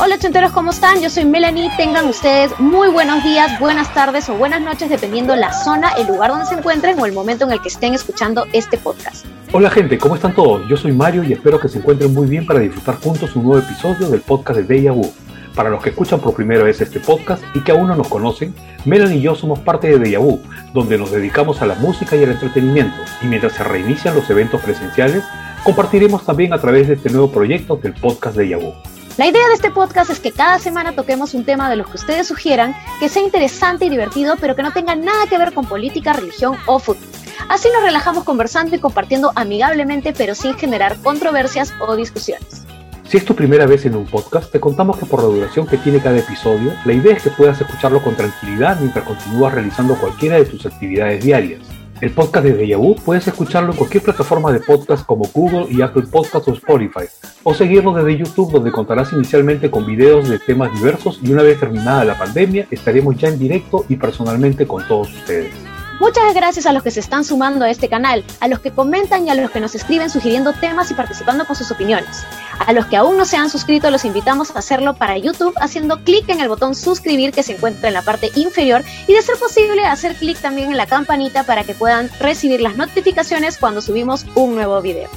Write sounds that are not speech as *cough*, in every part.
Hola chonteros, ¿cómo están? Yo soy Melanie. Tengan ustedes muy buenos días, buenas tardes o buenas noches, dependiendo la zona, el lugar donde se encuentren o el momento en el que estén escuchando este podcast. Hola gente, ¿cómo están todos? Yo soy Mario y espero que se encuentren muy bien para disfrutar juntos un nuevo episodio del podcast de Deja Vu. Para los que escuchan por primera vez este podcast y que aún no nos conocen, Melanie y yo somos parte de Deja Vu, donde nos dedicamos a la música y al entretenimiento. Y mientras se reinician los eventos presenciales, compartiremos también a través de este nuevo proyecto del podcast de Vu. La idea de este podcast es que cada semana toquemos un tema de los que ustedes sugieran, que sea interesante y divertido, pero que no tenga nada que ver con política, religión o fútbol. Así nos relajamos conversando y compartiendo amigablemente, pero sin generar controversias o discusiones. Si es tu primera vez en un podcast, te contamos que por la duración que tiene cada episodio, la idea es que puedas escucharlo con tranquilidad mientras continúas realizando cualquiera de tus actividades diarias. El podcast de Deja puedes escucharlo en cualquier plataforma de podcast como Google y Apple Podcasts o Spotify, o seguirlo desde YouTube donde contarás inicialmente con videos de temas diversos y una vez terminada la pandemia estaremos ya en directo y personalmente con todos ustedes. Muchas gracias a los que se están sumando a este canal, a los que comentan y a los que nos escriben sugiriendo temas y participando con sus opiniones. A los que aún no se han suscrito, los invitamos a hacerlo para YouTube haciendo clic en el botón suscribir que se encuentra en la parte inferior y de ser posible hacer clic también en la campanita para que puedan recibir las notificaciones cuando subimos un nuevo video.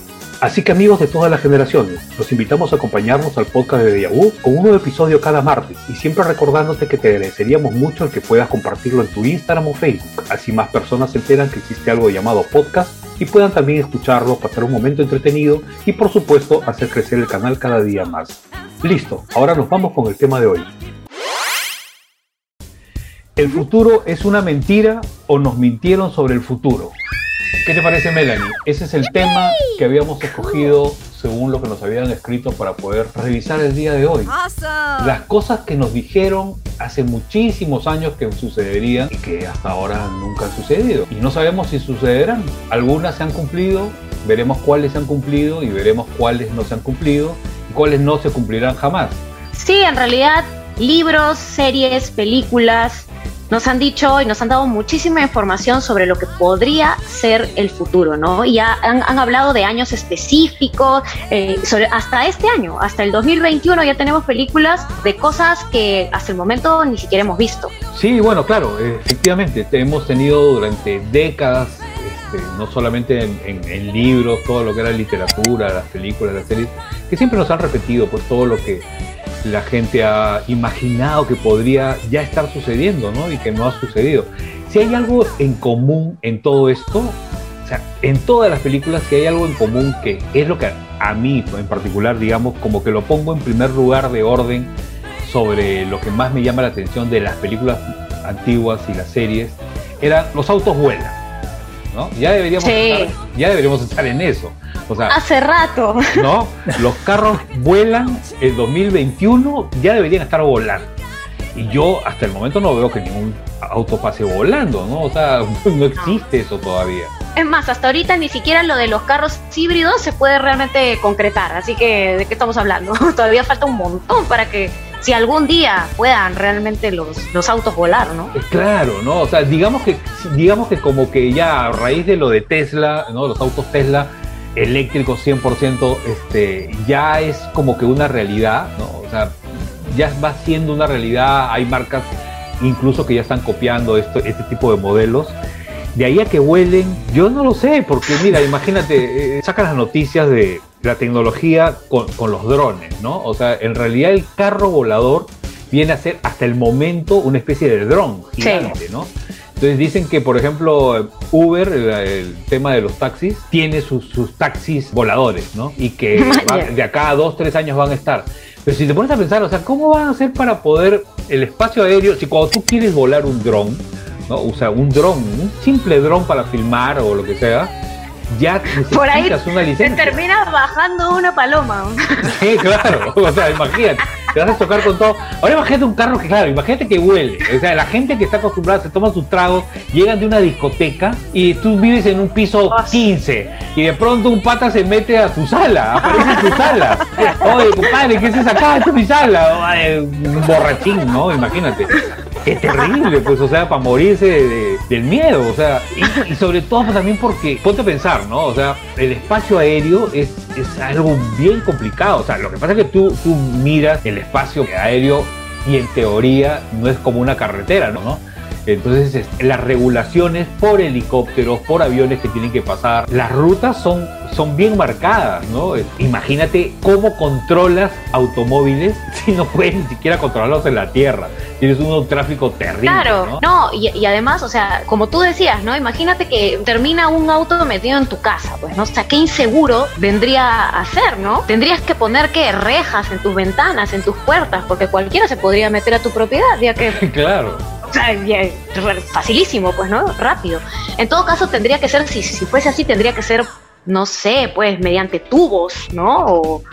Así que amigos de todas las generaciones, los invitamos a acompañarnos al podcast de Yahoo con un nuevo episodio cada martes y siempre recordándote que te agradeceríamos mucho el que puedas compartirlo en tu Instagram o Facebook, así más personas se enteran que existe algo llamado podcast y puedan también escucharlo, pasar un momento entretenido y por supuesto hacer crecer el canal cada día más. Listo, ahora nos vamos con el tema de hoy. ¿El futuro es una mentira o nos mintieron sobre el futuro? ¿Qué te parece, Melanie? Ese es el tema que habíamos escogido según lo que nos habían escrito para poder revisar el día de hoy. Las cosas que nos dijeron hace muchísimos años que sucederían y que hasta ahora nunca han sucedido. Y no sabemos si sucederán. Algunas se han cumplido, veremos cuáles se han cumplido y veremos cuáles no se han cumplido y cuáles no se cumplirán jamás. Sí, en realidad, libros, series, películas, nos han dicho y nos han dado muchísima información sobre lo que podría ser el futuro, ¿no? Y han, hablado de años específicos, eh, hasta este año, hasta el 2021 ya tenemos películas de cosas que hasta el momento ni siquiera hemos visto. Sí, bueno, claro, efectivamente, hemos tenido durante décadas este, no solamente en, en, libros, todo lo que era literatura, las películas, las series, que siempre nos han repetido pues todo lo que la gente ha imaginado que podría ya estar sucediendo, ¿no? Y que no ha sucedido. Si hay algo en común en todo esto, o sea, en todas las películas, si hay algo en común que es lo que a mí en particular, digamos, como que lo pongo en primer lugar de orden sobre lo que más me llama la atención de las películas antiguas y las series, eran los autos vuelan. ¿No? Ya deberíamos, ya deberíamos estar en eso. Hace rato. *laughs* ¿No? Los carros vuelan el 2021, ya deberían estar volando. Y yo hasta el momento no veo que ningún auto pase volando, ¿no? O sea, *laughs* no existe eso todavía. Es más, hasta ahorita ni siquiera lo de los carros híbridos se puede realmente concretar. Así que, ¿de qué estamos hablando? *laughs* Todavía falta un montón para que si algún día puedan realmente los, los autos volar, ¿no? Eh, claro, ¿no? O sea, digamos que, digamos que como que ya a raíz de lo de Tesla, ¿no? Los autos Tesla, eléctrico 100%, este, ya es como que una realidad, ¿no? O sea, ya va siendo una realidad, hay marcas incluso que ya están copiando esto, este tipo de modelos. De ahí a que vuelen, yo no lo sé, porque mira, imagínate, eh, sacan las noticias de la tecnología con, con, los drones, ¿no? O sea, en realidad el carro volador viene a ser hasta el momento una especie de dron gigante, ¿no? Entonces dicen que, por ejemplo, Uber, el, tema de los taxis, tiene sus, taxis voladores, ¿no? Y que *laughs* de acá a dos, tres años van a estar. Pero si te pones a pensar, o sea, ¿cómo van a hacer para poder el espacio aéreo? Si cuando tú quieres volar un dron, ¿no? O sea, un dron, un simple dron para filmar o lo que sea, ya necesitas Por ahí una licencia. Te terminas bajando una paloma. Sí, claro. O sea, imagínate te vas a tocar con todo. Ahora imagínate un carro que, claro, imagínate que huele. O sea, la gente que está acostumbrada se toma sus tragos, llegan de una discoteca y tú vives en un piso 15 y de pronto un pata se mete a tu sala, aparece en tu sala. Oye, compadre, ¿qué es acá? Esta es mi sala. un borrachín, ¿no? Imagínate. Qué terrible, pues, o sea, para morirse del miedo, o sea, y, sobre todo también porque, ponte a pensar, ¿no? O sea, el espacio aéreo es, es algo bien complicado, o sea, lo que pasa es que tú, tú miras el espacio aéreo y en teoría no es como una carretera, ¿no? Entonces, las regulaciones por helicópteros, por aviones que tienen que pasar, las rutas son, son bien marcadas, ¿no? Imagínate cómo controlas automóviles *laughs* si no puedes ni siquiera controlarlos en la tierra. Tienes un tráfico terrible. Claro, no, y, además, o sea, como tú decías, ¿no? Imagínate que termina un auto metido en tu casa, pues, ¿no? O sea, qué inseguro vendría a ser, ¿no? Tendrías que poner que rejas en tus ventanas, en tus puertas, porque cualquiera se podría meter a tu propiedad, ya que. *laughs* claro facilísimo, pues, ¿no? Rápido. En todo caso, tendría que ser, si, si fuese así, tendría que ser, no sé, pues, mediante tubos, ¿no? O,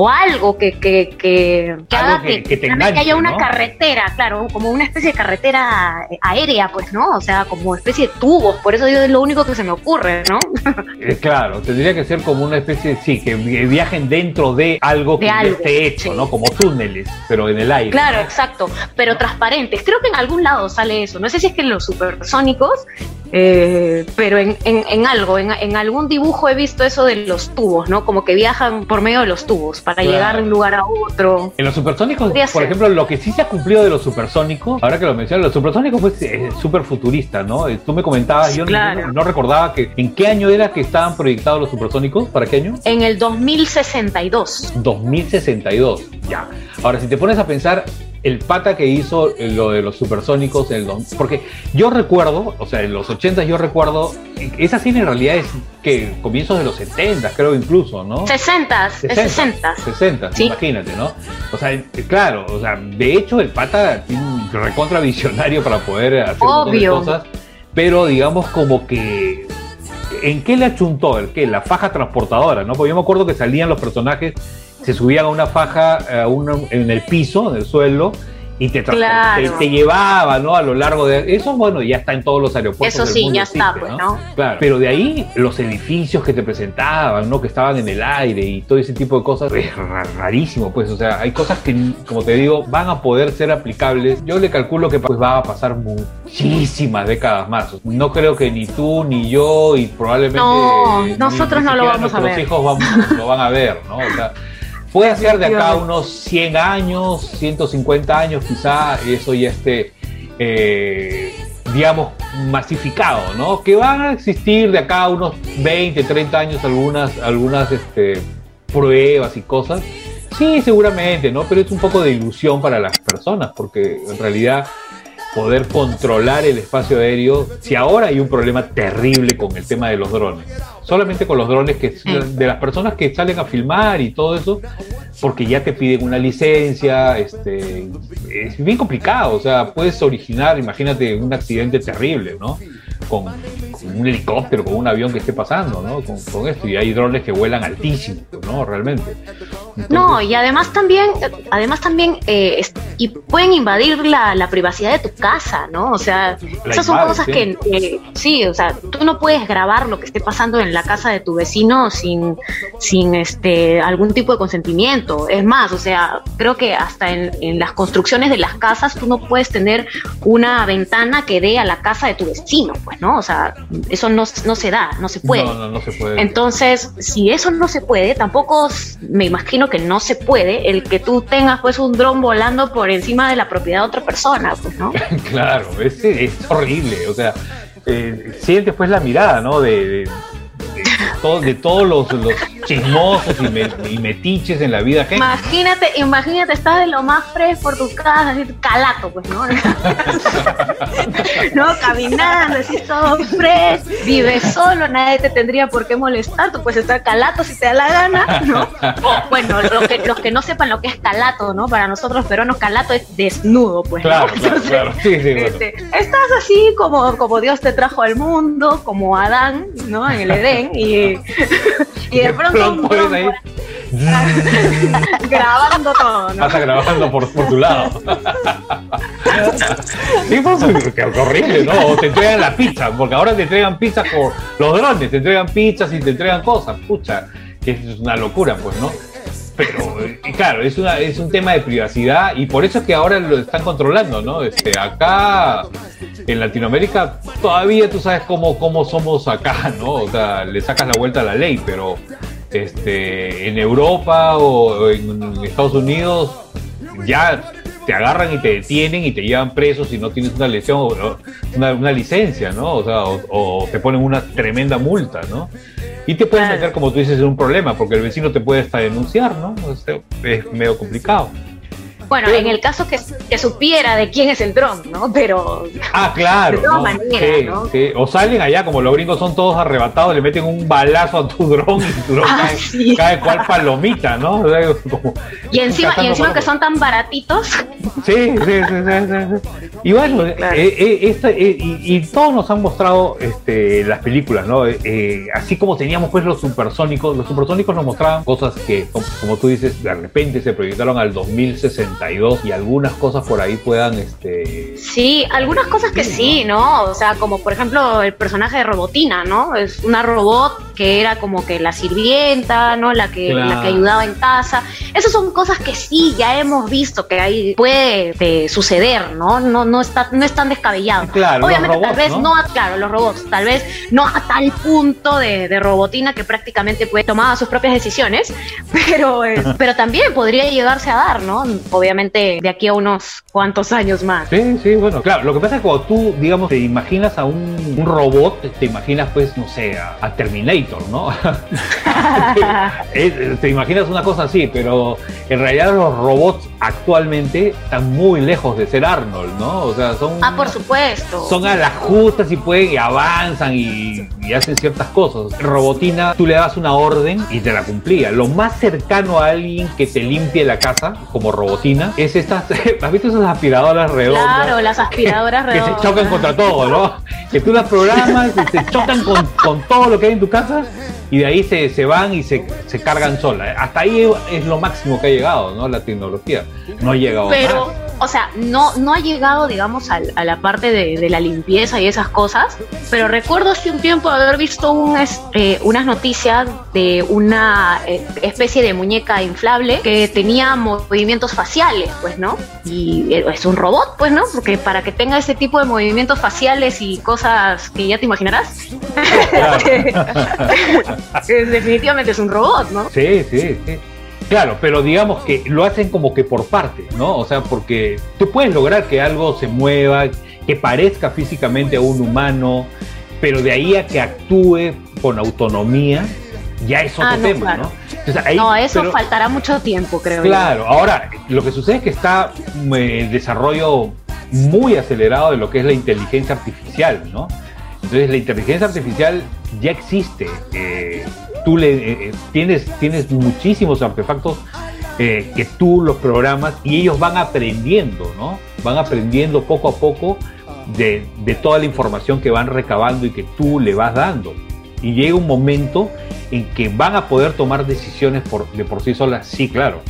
o algo que, que, que, que haga que, que, haya una carretera, claro, como una especie de carretera eh, aérea, pues, ¿no? O sea, como especie de tubos, por eso es lo único que se me ocurre, ¿no? *laughs* Eh, claro, tendría que ser como una especie, sí, que viajen dentro de algo que esté hecho, ¿no? Como túneles, pero en el aire. Claro, exacto, pero transparentes. Creo que en algún lado sale eso. No sé si es que en los supersónicos eh, pero en, en, algo, en, en, algún dibujo he visto eso de los tubos, ¿no? Como que viajan por medio de los tubos para llegar de un lugar a otro. En los supersónicos, por ejemplo, lo que sí se ha cumplido de los supersónicos, ahora que lo mencionas, los supersónicos fue eh, súper futurista, ¿no? Eh, tú me comentabas, yo no, recordaba que en qué año era que estaban proyectados los supersónicos, ¿para qué año? En el 2062. 2062, ya. Ahora, si te pones a pensar, el pata que hizo lo de los supersónicos, el don, porque yo recuerdo, o sea, en los 80 yo recuerdo, esa cine en realidad es que comienzos de los 70, creo incluso, ¿no? 60, 60. 60, imagínate, ¿no? O sea, claro, o sea, de hecho el pata tiene un recontra visionario para poder hacer cosas, pero digamos como que ¿en qué le achuntó? ¿El qué? La faja transportadora, ¿no? Porque yo me acuerdo que salían los personajes se subían a una faja en el piso, en el suelo, y te, te, llevaba, ¿no? A lo largo de eso, bueno, ya está en todos los aeropuertos. Eso sí, ya está, pues, ¿no? Claro, pero de ahí los edificios que te presentaban, ¿no? Que estaban en el aire y todo ese tipo de cosas, es rarísimo, pues, o sea, hay cosas que, como te digo, van a poder ser aplicables. Yo le calculo que pues va a pasar muchísimas décadas más. No creo que ni tú ni yo y probablemente no, nosotros no lo vamos a ver. Nuestros hijos lo van a ver, ¿no? O sea, *laughs* Puede ser de acá unos 100 años, 150 años quizá, eso ya esté, eh, digamos, masificado, ¿no? Que van a existir de acá unos 20, 30 años algunas, algunas este, pruebas y cosas. Sí, seguramente, ¿no? Pero es un poco de ilusión para las personas, porque en realidad poder controlar el espacio aéreo, si ahora hay un problema terrible con el tema de los drones solamente con los drones que de las personas que salen a filmar y todo eso, porque ya te piden una licencia, este, es bien complicado, o sea, puedes originar, imagínate, un accidente terrible, ¿no? Con, un helicóptero, con un avión que esté pasando, ¿no? Con, esto, y hay drones que vuelan altísimo, ¿no? Realmente. no, y además también, además también, eh, y pueden invadir la, la, privacidad de tu casa, ¿no? O sea, esas son cosas que, sí, o sea, tú no puedes grabar lo que esté pasando en la casa de tu vecino sin, sin este, algún tipo de consentimiento. Es más, o sea, creo que hasta en, en las construcciones de las casas tú no puedes tener una ventana que dé a la casa de tu vecino, pues, ¿no? O sea, eso no, no se da, no se puede. No, no, no se puede. Entonces, si eso no se puede, tampoco me imagino que no se puede el que tú tengas pues un dron volando por encima de la propiedad de otra persona, pues, ¿no? *laughs* claro, es, es horrible, o sea, eh, sientes pues la mirada, ¿no? de, de, todos los, los chismosos y, metiches en la vida Imagínate, imagínate, estás de lo más fresco por tu casa, así calato, pues, ¿no? *laughs* no, caminando, así todo fresco, vives solo, nadie te tendría por qué molestar, tú puedes estar calato si te da la gana, ¿no? bueno, los que, los que no sepan lo que es calato, ¿no? Para nosotros peruanos, calato es desnudo, pues, claro, claro, Sí, sí, este, Estás así como, como Dios te trajo al mundo, como Adán, ¿no? En el Edén, y, y de pronto... *laughs* grabando todo, ¿no? Pasa grabando por, por tu lado. sí, pues, qué horrible, ¿no? O te entregan la pizza, porque ahora te entregan pizza por los drones, te entregan pizzas y te entregan cosas, pucha, que es una locura, pues, ¿no? Pero eh, claro, es, una, es un tema de privacidad y por eso es que ahora lo están controlando, ¿no? Este, acá en Latinoamérica todavía tú sabes cómo, cómo somos acá, ¿no? O sea, le sacas la vuelta a la ley, pero este, en Europa o en Estados Unidos ya te agarran y te detienen y te llevan preso si no tienes una lesión o una, licencia, ¿no? O sea, o, te ponen una tremenda multa, ¿no? Y te pueden meter, como tú dices, en un problema, porque el vecino te puede hasta denunciar, ¿no? es medio complicado. Bueno, en el caso que, que, supiera de quién es el dron, ¿no? Pero. Ah, claro. De todas maneras, ¿no? O salen allá, como los gringos son todos arrebatados, le meten un balazo a tu dron y tu dron ah, cae, cual palomita, ¿no? y encima, y encima que son tan baratitos. Sí, sí, sí, sí. Y bueno, eh, eh, eh, y, todos nos han mostrado este, las películas, ¿no? así como teníamos pues los supersónicos, los supersónicos nos mostraban cosas que, como, como tú dices, de repente se proyectaron al 2060 y algunas cosas por ahí puedan este sí algunas cosas que sí no o sea como por ejemplo el personaje de Robotina no es una robot que era como que la sirvienta no la que la que ayudaba en casa. Esas son cosas que sí ya hemos visto que ahí puede eh, suceder no no no está no es tan descabellado. Claro, obviamente tal vez ¿no? claro los robots tal vez no a tal punto de, de Robotina que prácticamente puede tomar sus propias decisiones *laughs* pero pero también podría llegarse a dar no obviamente de aquí a unos cuantos años más. Sí, sí, bueno, claro, lo que pasa es que cuando tú, digamos, te imaginas a un, robot, te imaginas, pues, no sé, a, Terminator, ¿no? *laughs* *laughs* te imaginas una cosa así, pero en realidad los robots actualmente están muy lejos de ser Arnold, ¿no? O sea, son... Ah, por supuesto. Son a las justas y pueden, y avanzan y, y hacen ciertas cosas. Robotina, tú le das una orden y te la cumplía. Lo más cercano a alguien que te limpie la casa, como Robotina, es estas, *laughs* ¿has visto esas aspiradoras redondas? Claro, las aspiradoras redondas. Que se chocan contra todo, ¿no? Que tú las programas y se chocan con, con, todo lo que hay en tu casa y de ahí se, se van y se, se, cargan solas. Hasta ahí es lo máximo que ha llegado, ¿no? La tecnología. No ha llegado Pero, o sea, no, no ha llegado, digamos, a, a la parte de, de, la limpieza y esas cosas, pero recuerdo hace un tiempo haber visto un, eh, unas noticias de una eh, especie de muñeca inflable que tenía movimientos faciales, pues, ¿no? Y eh, es un robot, pues, ¿no? Porque para que tenga ese tipo de movimientos faciales y cosas que ya te imaginarás, *laughs* definitivamente es un robot, ¿no? Sí, sí, sí. Claro, pero digamos que lo hacen como que por parte, ¿no? O sea, porque tú puedes lograr que algo se mueva, que parezca físicamente a un humano, pero de ahí a que actúe con autonomía, ya es otro ah, tema, ¿no? no, eso faltará mucho tiempo, creo. Claro, ahora, lo que sucede es que está eh, el desarrollo muy acelerado de lo que es la inteligencia artificial, ¿no? Entonces, la inteligencia artificial ya existe. Eh, tú eh, eh, tienes, tienes muchísimos artefactos eh, que tú los programas y ellos van aprendiendo, ¿no? Van aprendiendo poco a poco de, toda la información que van recabando y que tú le vas dando. Y llega un momento en que van a poder tomar decisiones de por sí solas, sí, claro.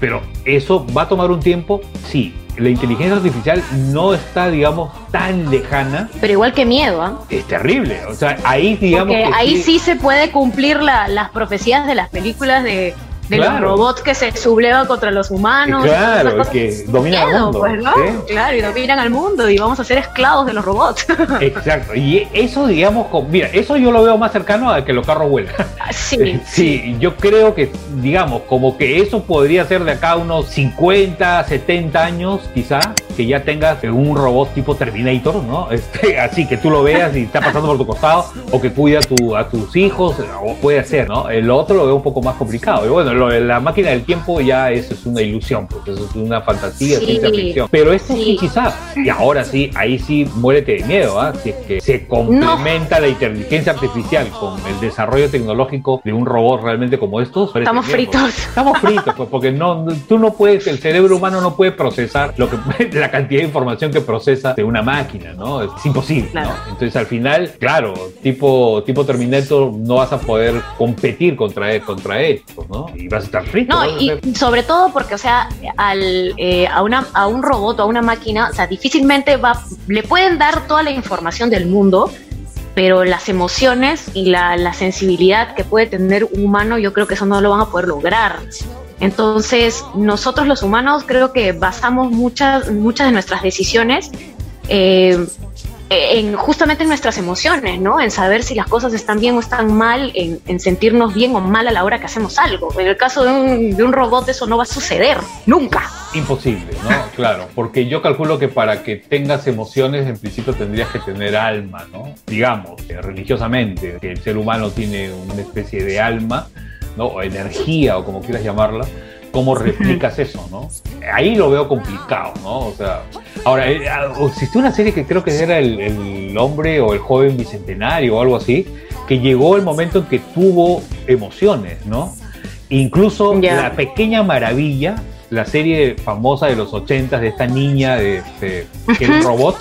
Pero eso va a tomar un tiempo, sí, la inteligencia artificial no está, digamos, tan lejana. Pero igual que miedo, ¿ah? Es terrible. O sea, ahí, digamos. Porque ahí sí... se puede cumplir las profecías de las películas de de los robots que se sublevan contra los humanos. Claro, que dominan al mundo. Pues, claro, y dominan al mundo y vamos a ser esclavos de los robots. *laughs* Exacto, y eso, digamos, mira, eso yo lo veo más cercano a que los carros vuelan. *laughs* Sí, sí, yo creo que, digamos, como que eso podría ser de acá unos 50, 70 años, quizá, que ya tengas un robot tipo Terminator, ¿no? *laughs* Este, así que tú lo veas y está pasando por tu costado, o que cuida a, tu, a tus hijos, o puede ser, ¿no? El otro lo veo un poco más complicado. Y bueno, lo de la máquina del tiempo ya eso es una ilusión, porque eso es una fantasía, ciencia ficción. Pero esto sí. quizás, y ahora sí, ahí sí muérete de miedo, ¿ah? Si es que se complementa la inteligencia artificial con el desarrollo tecnológico de un robot realmente como estos. Estamos fritos. Estamos fritos, pues, porque no, tú no puedes, el cerebro humano no puede procesar lo que *laughs* la cantidad de información que procesa de una máquina, ¿no? Es imposible, ¿no? Entonces al final, claro, tipo, tipo Terminator no vas a poder competir contra él, contra él, ¿no? Y vas a estar frito. No, y sobre todo porque, o sea, al, eh, a, una, a un robot o a una máquina, o sea, difícilmente va, le pueden dar toda la información del mundo, pero las emociones y la, la sensibilidad que puede tener un humano, yo creo que eso no lo van a poder lograr. Entonces, nosotros los humanos creo que basamos muchas, muchas de nuestras decisiones eh, en justamente en nuestras emociones, ¿no? En saber si las cosas están bien o están mal, en, sentirnos bien o mal a la hora que hacemos algo. En el caso de un, de un robot eso no va a suceder, nunca. Imposible, ¿no? *laughs* Claro, porque yo calculo que para que tengas emociones en principio tendrías que tener alma, ¿no? Digamos, religiosamente, que el ser humano tiene una especie de alma, ¿no? O energía o como quieras llamarla cómo replicas eso, ¿no? Ahí lo veo complicado, ¿no? O sea, ahora, eh, existe una serie que creo que era el, hombre o el joven bicentenario o algo así, que llegó el momento en que tuvo emociones, ¿no? Incluso la pequeña maravilla, la serie famosa de los ochentas de esta niña de, que era un robot.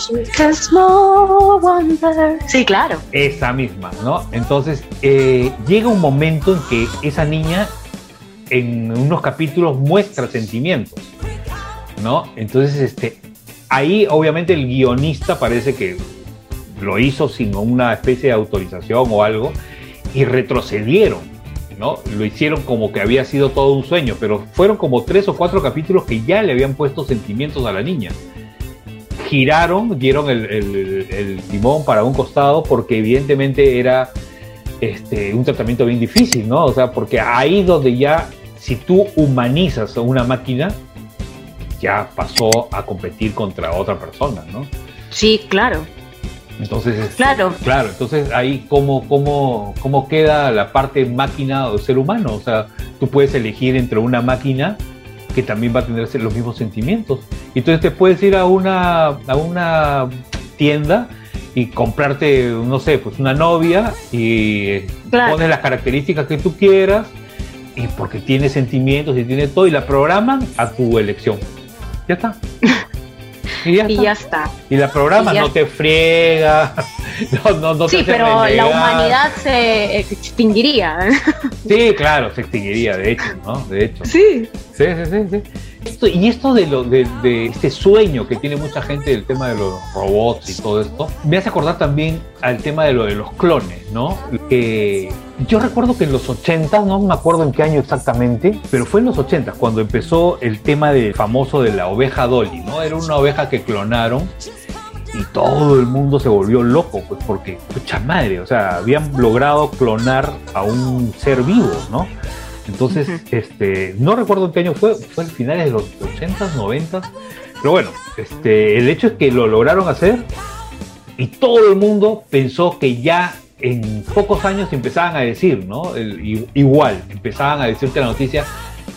Sí, claro. Esa misma, ¿no? Entonces eh, llega un momento en que esa niña en unos capítulos muestra sentimientos, ¿no? Entonces, este, ahí obviamente el guionista parece que lo hizo sin una especie de autorización o algo y retrocedieron, ¿no? Lo hicieron como que había sido todo un sueño, pero fueron como tres o cuatro capítulos que ya le habían puesto sentimientos a la niña. Giraron, dieron el, el timón para un costado porque evidentemente era este, un tratamiento bien difícil, ¿no? O sea, porque ahí donde ya, si tú humanizas a una máquina, ya pasó a competir contra otra persona, ¿no? Sí, claro. Entonces, este, claro. claro, entonces ahí cómo, cómo, cómo queda la parte máquina o ser humano. O sea, tú puedes elegir entre una máquina que también va a tener los mismos sentimientos. Entonces te puedes ir a una, a una tienda y comprarte, no sé, pues una novia y pones las características que tú quieras y porque tiene sentimientos y tiene todo y la programan a tu elección. Ya está. *laughs* Y ya, está. y la programa no te friega. *laughs* No, no, sí, pero la humanidad se extinguiría. Sí, claro, se extinguiría, de hecho, ¿no? De hecho. Sí. Sí, sí, sí. sí y esto de, lo, de, este sueño que tiene mucha gente del tema de los robots y todo esto, me hace acordar también al tema de lo de los clones, ¿no? Que yo recuerdo que en los 80, no me acuerdo en qué año exactamente, pero fue en los 80 cuando empezó el tema del famoso de la oveja Dolly, ¿no? Era una oveja que clonaron y todo el mundo se volvió loco, pues porque, pucha madre, o sea, habían logrado clonar a un ser vivo, ¿no? Entonces, este, no recuerdo en qué año fue, fue en finales de los 80s, 90 pero bueno, este, el hecho es que lo lograron hacer y todo el mundo pensó que ya en pocos años empezaban a decir, ¿no? igual, empezaban a decirte la noticia,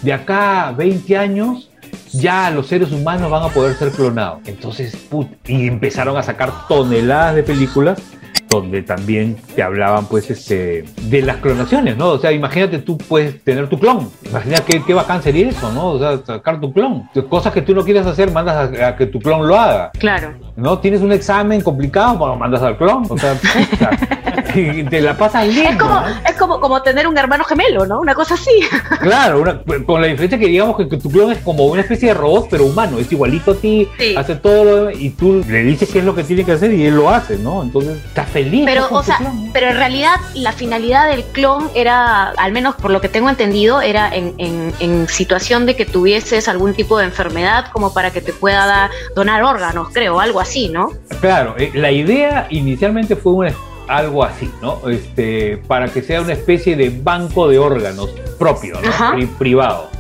de acá 20 años ya los seres humanos van a poder ser clonados. Entonces, put, y empezaron a sacar toneladas de películas donde también te hablaban pues este de las clonaciones, ¿no? O sea, imagínate tú puedes tener tu clon, imagina qué, qué bacán sería eso, ¿no? O sea, sacar tu clon. Cosas que tú no quieres hacer, mandas a, que tu clon lo haga. Claro. ¿No? Tienes un examen complicado, bueno, mandas al clon. O sea, *laughs* *laughs* te la pasas bien. Es como, es como, como tener un hermano gemelo, ¿no? Una cosa así. *laughs* Claro, con la diferencia que digamos que, tu clon es como una especie de robot, pero humano, es igualito a ti, hace todo lo y tú le dices qué es lo que tiene que hacer y él lo hace, ¿no? Entonces está feliz. Pero, o sea, pero en realidad la finalidad del clon era, al menos por lo que tengo entendido, era en, en, situación de que tuvieses algún tipo de enfermedad como para que te pueda donar órganos, creo, algo así, ¿no? Claro, eh, la idea inicialmente fue una algo así, ¿no? Este, para que sea una especie de banco de órganos propio, ¿no? privado.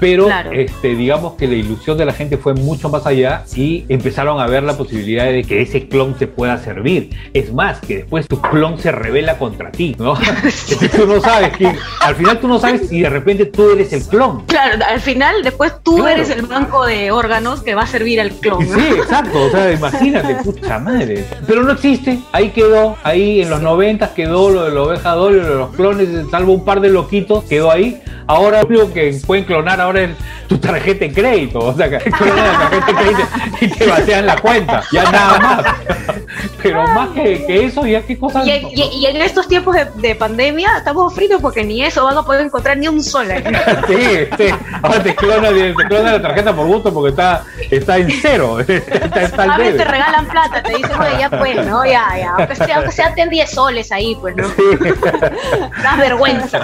Pero este, digamos que la ilusión de la gente fue mucho más allá y empezaron a ver la posibilidad de que ese clon te pueda servir. Es más, que después tu clon se revela contra ti, ¿no? *laughs* tú no sabes quién, al final tú no sabes y de repente tú eres el clon. Claro, al final después tú eres el banco de órganos que va a servir al clon. Sí, exacto, o sea, *laughs* imagínate, pucha madre. Pero no existe, ahí quedó, ahí en los noventas quedó lo de la oveja doble, lo de los clones, salvo un par de loquitos, quedó ahí. Ahora lo que pueden clonar ahora tu tarjeta de crédito, o sea, que *laughs* la tarjeta de crédito y te batean la cuenta, ya nada más. *laughs* Pero más que, eso, ya qué cosas... Y, en estos tiempos de, pandemia estamos fritos porque ni eso van a poder encontrar ni un sol. *laughs* sí, sí, ahora te clonan, te la tarjeta por gusto porque está, está en cero. a veces te regalan plata, te dicen, oye, ya pues, ¿no? Ya, ya, aunque sea, aunque sea ten 10 soles ahí, pues, ¿no? Da vergüenza.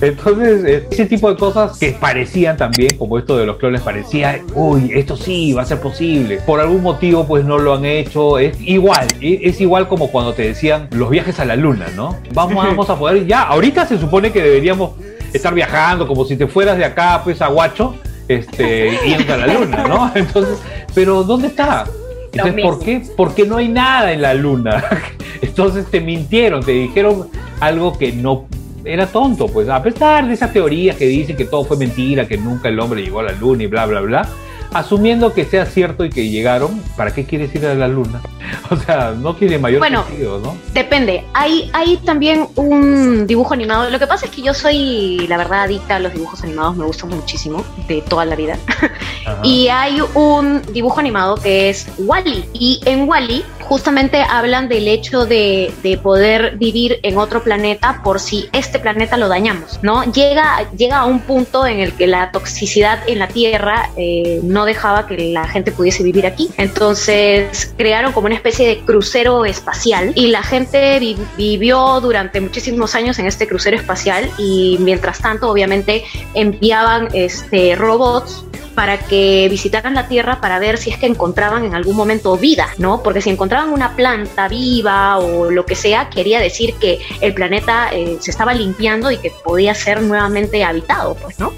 Entonces, ese tipo de cosas que parecían también, como esto de los clones, parecía, uy, esto sí va a ser posible. Por algún motivo, pues no lo han hecho. Es igual, es igual como cuando te decían los viajes a la luna, ¿no? Vamos, vamos a poder, ya, ahorita se supone que deberíamos estar viajando como si te fueras de acá, pues a Guacho, este, *laughs* yendo a la luna, ¿no? Entonces, pero ¿dónde está? Entonces, ¿por qué? Porque no hay nada en la luna. *laughs* Entonces te mintieron, te dijeron algo que no era tonto, pues a pesar de esas teorías que dicen que todo fue mentira, que nunca el hombre llegó a la luna y bla, bla, bla, asumiendo que sea cierto y que llegaron, ¿para qué quieres ir a la luna? *laughs* O sea, no tiene mayor sentido, ¿no? Depende. Hay, hay también un dibujo animado. Lo que pasa es que yo soy, la verdad, adicta a los dibujos animados, me gustan muchísimo, de toda la vida. *laughs* y hay un dibujo animado que es Wally. Y en Wally justamente hablan del hecho de, de, poder vivir en otro planeta por si este planeta lo dañamos, ¿no? Llega, llega a un punto en el que la toxicidad en la Tierra eh, no dejaba que la gente pudiese vivir aquí. Entonces crearon como una especie de crucero espacial y la gente vivió durante muchísimos años en este crucero espacial y mientras tanto obviamente enviaban este, robots para que visitaran la Tierra para ver si es que encontraban en algún momento vida, ¿no? Porque si encontraban una planta viva o lo que sea, quería decir que el planeta eh, se estaba limpiando y que podía ser nuevamente habitado, pues, ¿no?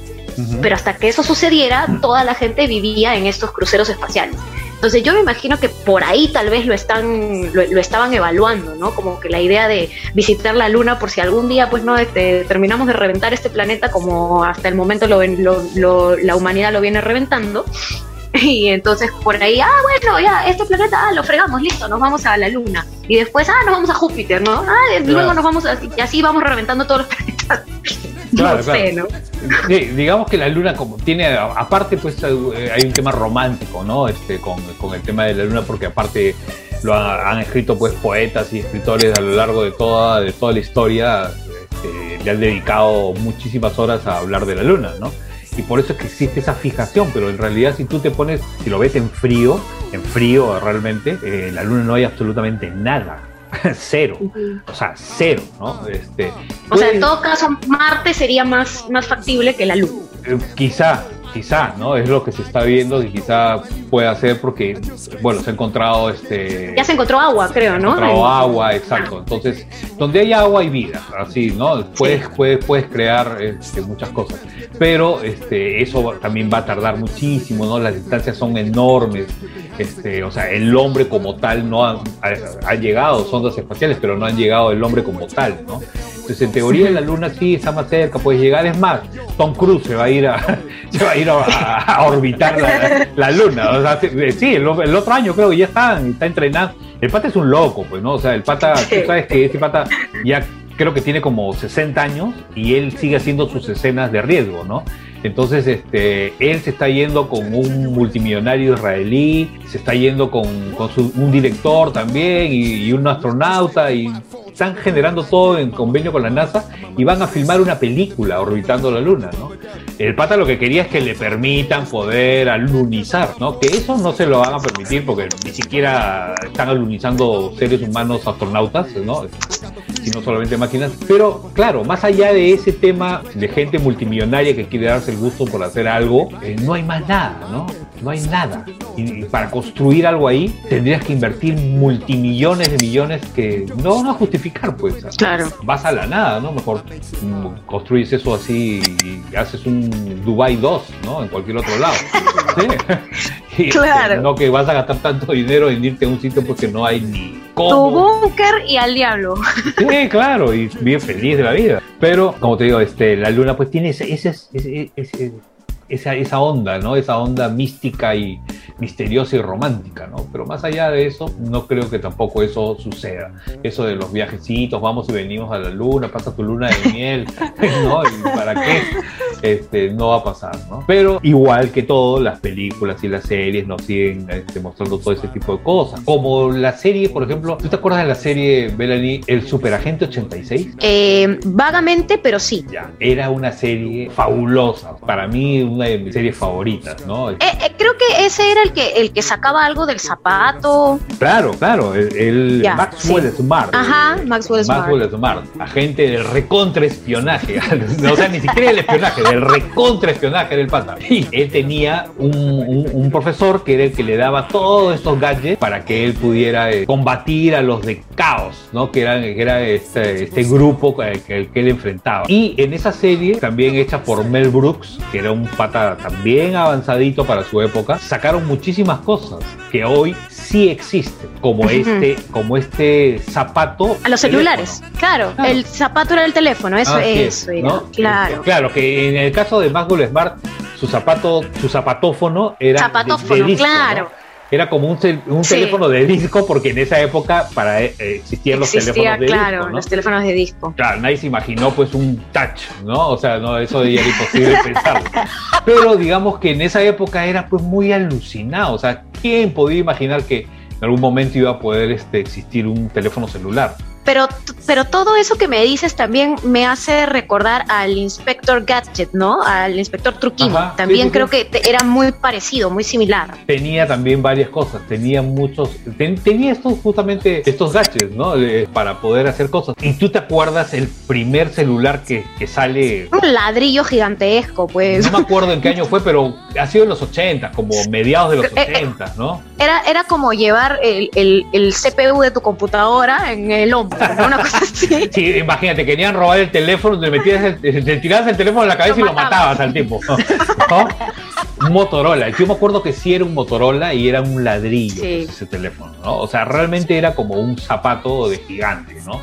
Pero hasta que eso sucediera, toda la gente vivía en estos cruceros espaciales. Entonces yo me imagino que por ahí tal vez lo están lo, estaban evaluando, ¿no? Como que la idea de visitar la luna por si algún día pues no este, terminamos de reventar este planeta como hasta el momento lo, lo, la humanidad lo viene reventando. *laughs* Y entonces por ahí, ah, bueno, ya, este planeta, ah, lo fregamos, listo, nos vamos a la Luna. Y después, ah, nos vamos a Júpiter, ¿no? Ah, luego nos vamos a, y así vamos reventando todos los planetas. *laughs* Claro, ¿no? Sí, digamos que la luna como tiene, aparte pues eh, hay un tema romántico, ¿no? Este, con, con el tema de la luna, porque aparte lo han, escrito pues poetas y escritores a lo largo de toda, de toda la historia, este, le han dedicado muchísimas horas a hablar de la luna, ¿no? Y por eso es que existe esa fijación, pero en realidad si tú te pones, si lo ves en frío, en frío realmente, eh, la luna no hay absolutamente nada. *laughs* cero, o sea, cero, ¿no? Este, o sea, en todo caso, Marte sería más, más factible que la Luna. Eh, quizá, quizá, ¿no? Es lo que se está viendo y quizá pueda ser porque, bueno, se ha encontrado este... Ya se encontró agua, creo, ¿no? Se encontró agua, exacto. Entonces, donde hay agua hay vida, así, ¿no? Puedes, puedes, puedes crear este, muchas cosas. Pero este, eso también va a tardar muchísimo, ¿no? Las distancias son enormes. Este, o sea, el hombre como tal no ha, ha, llegado, sondas espaciales, pero no han llegado el hombre como tal, ¿no? Entonces, en teoría, la Luna sí está más cerca, puede llegar. Es más, Tom Cruise se va a ir a, *laughs* se va a, ir a, orbitar la, Luna. O sea, sí, el, otro año creo que ya está, está entrenando. El pata es un loco, pues, ¿no? O sea, el pata, tú sabes que este pata ya creo que tiene como 60 años y él sigue haciendo sus escenas de riesgo, ¿no? Entonces, este, él se está yendo con un multimillonario israelí, se está yendo con, un director también y, y, un astronauta y están generando todo en convenio con la NASA y van a filmar una película orbitando la Luna, ¿no? El pata lo que quería es que le permitan poder alunizar, ¿no? Que eso no se lo van a permitir porque ni siquiera están alunizando seres humanos astronautas, ¿no? Sino solamente máquinas. Pero claro, más allá de ese tema de gente multimillonaria que quiere darse el gusto por hacer algo, eh, no hay más nada, ¿no? No hay nada. Y, para construir algo ahí tendrías que invertir multimillones de millones que no van a justificar, pues. Claro. Vas a la nada, ¿no? Mejor construyes eso así y haces un Dubai 2, ¿no? En cualquier otro lado. *laughs* ¿Sí? *laughs* claro. no que vas a gastar tanto dinero en irte a un sitio porque no hay ni cómo. Tu búnker y al diablo. *laughs* Sí, claro, y bien feliz de la vida. Pero, como te digo, este, la luna pues tiene ese, ese, ese esa, esa onda, ¿no? Esa onda mística y misteriosa y romántica, ¿no? Pero más allá de eso, no creo que tampoco eso suceda. Eso de los viajecitos, vamos y venimos a la luna, pasa tu luna de miel, *laughs* ¿no? ¿Y para qué? Este, no va a pasar, ¿no? Pero igual que todo, las películas y las series nos siguen este, mostrando todo ese tipo de cosas. Como la serie, por ejemplo, ¿tú te acuerdas de la serie, Melanie, El Superagente 86? Eh, vagamente, pero sí. Ya, era una serie fabulosa. Para mí, una de mis series favoritas, ¿no? Eh, eh, creo que ese era el que, el que sacaba algo del zapato. Claro, claro, el, el Ya, Maxwell sí. Smart. Ajá, el- Maxwell Smart. Maxwell Smart, agente del recontraespionaje. *laughs* o sea, ni siquiera el espionaje, del recontraespionaje del pata. Y él tenía un, un- un profesor que era el que le daba todos estos gadgets para que él pudiera eh, combatir a los de Caos, ¿no? Que, eran, que era este, este grupo que, que- que él enfrentaba. Y en esa serie, también hecha por Mel Brooks, que era un pata también avanzadito para su época, sacaron muchísimas cosas que hoy sí existen, como este, como este zapato. A los celulares, claro, Claro. El zapato era el teléfono, eso, es, era. ¿no? Claro. Claro, que en el caso de Maxwell Smart, su zapato, su zapatófono era de- de Zapatófono, disco, claro. ¿no? Era como un, cel- un Sí. teléfono de disco, porque en esa época para eh, existían los Existía, teléfonos de claro, disco, ¿no? los teléfonos de disco. Claro, nadie se imaginó pues un touch, ¿no? O sea, no, eso era imposible *laughs* pensarlo. Pero digamos que en esa época era pues muy alucinado. O sea, ¿quién podía imaginar que en algún momento iba a poder este, existir un teléfono celular? Pero, pero todo eso que me dices también me hace recordar al Inspector Gadget, ¿no? Al Inspector. Ajá, sí, también sí, creo sí. que era muy parecido, muy similar. Tenía también varias cosas, tenía muchos, ten- tenía estos justamente, estos gadgets, ¿no? Eh, para poder hacer cosas. ¿Y tú te acuerdas el primer celular que, que sale? Un ladrillo gigantesco, pues. No me acuerdo en qué año fue, *laughs* pero ha sido en los 80, como mediados de los Eh, eh. 80, ¿no? Era, era como llevar el, el- el CPU de tu computadora en el hombro. Una cosa así. Sí, imagínate, querían robar el teléfono, te metías el, te tirabas el teléfono en la cabeza Lo y lo matabas. matabas al. Un Motorola. Yo me acuerdo que sí era un Motorola y era un ladrillo Sí. ese teléfono, ¿no? O sea, realmente era como un zapato de gigante, ¿no?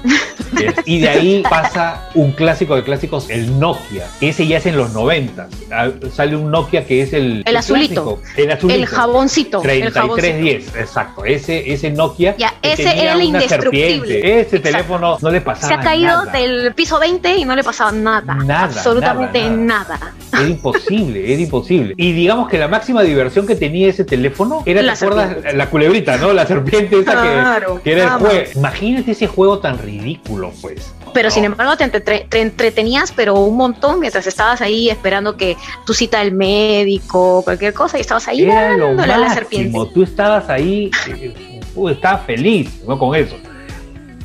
Y de ahí pasa un clásico de clásicos, el Nokia. Ese ya es en los 90. Ah, Sale un Nokia que es el... El azulito. clásico, El azulito. El jaboncito. el jaboncito. 3310, exacto. Ese, ese Nokia. Ya, ese era el indestructible. serpiente. Ese Exacto. teléfono no le pasaba Se ha caído nada. del piso 20 y no le pasaba nada. Nada, absolutamente nada, nada. Era imposible, era imposible. Y digamos que la máxima diversión que tenía ese teléfono era, La ¿te acuerdas? La culebrita, ¿no? La serpiente esa Claro, que, que era el nada juego. Imagínate ese juego tan ridículo, pues. Pero No. sin embargo te, entre- te entretenías, pero un montón mientras estabas ahí esperando que tu cita del médico, cualquier cosa, y estabas ahí Era lo dándole a la serpiente. Tú estabas ahí, eh, uh, estabas feliz, ¿no? Con eso.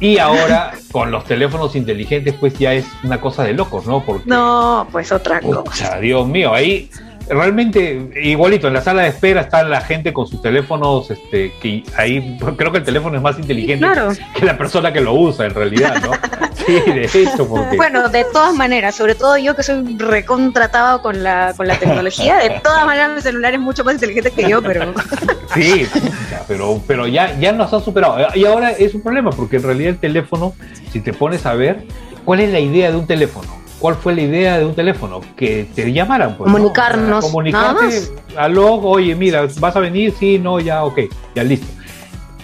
Y ahora, con los teléfonos inteligentes, pues ya es una cosa de locos, ¿no? Porque No, pues otra cosa. Pucha, Dios mío, ahí realmente igualito, en la sala de espera está la gente con sus teléfonos, este, que ahí creo que el teléfono es más inteligente Claro. que la persona que lo usa en realidad, ¿no? *laughs* Sí, de hecho, porque Bueno, de todas maneras, sobre todo yo que soy recontratado con la, con la tecnología, de todas maneras mi celular es mucho más inteligente que yo, pero *laughs* sí, pero, pero ya, ya nos han superado. Y ahora es un problema, porque en realidad el teléfono, si te pones a ver, ¿cuál es la idea de un teléfono? ¿Cuál fue la idea de un teléfono? Que te llamaran, pues. ¿no? Comunicarnos, O sea, comunicarte, aló, oye, mira, vas a venir, sí, no, ya, ok, ya listo.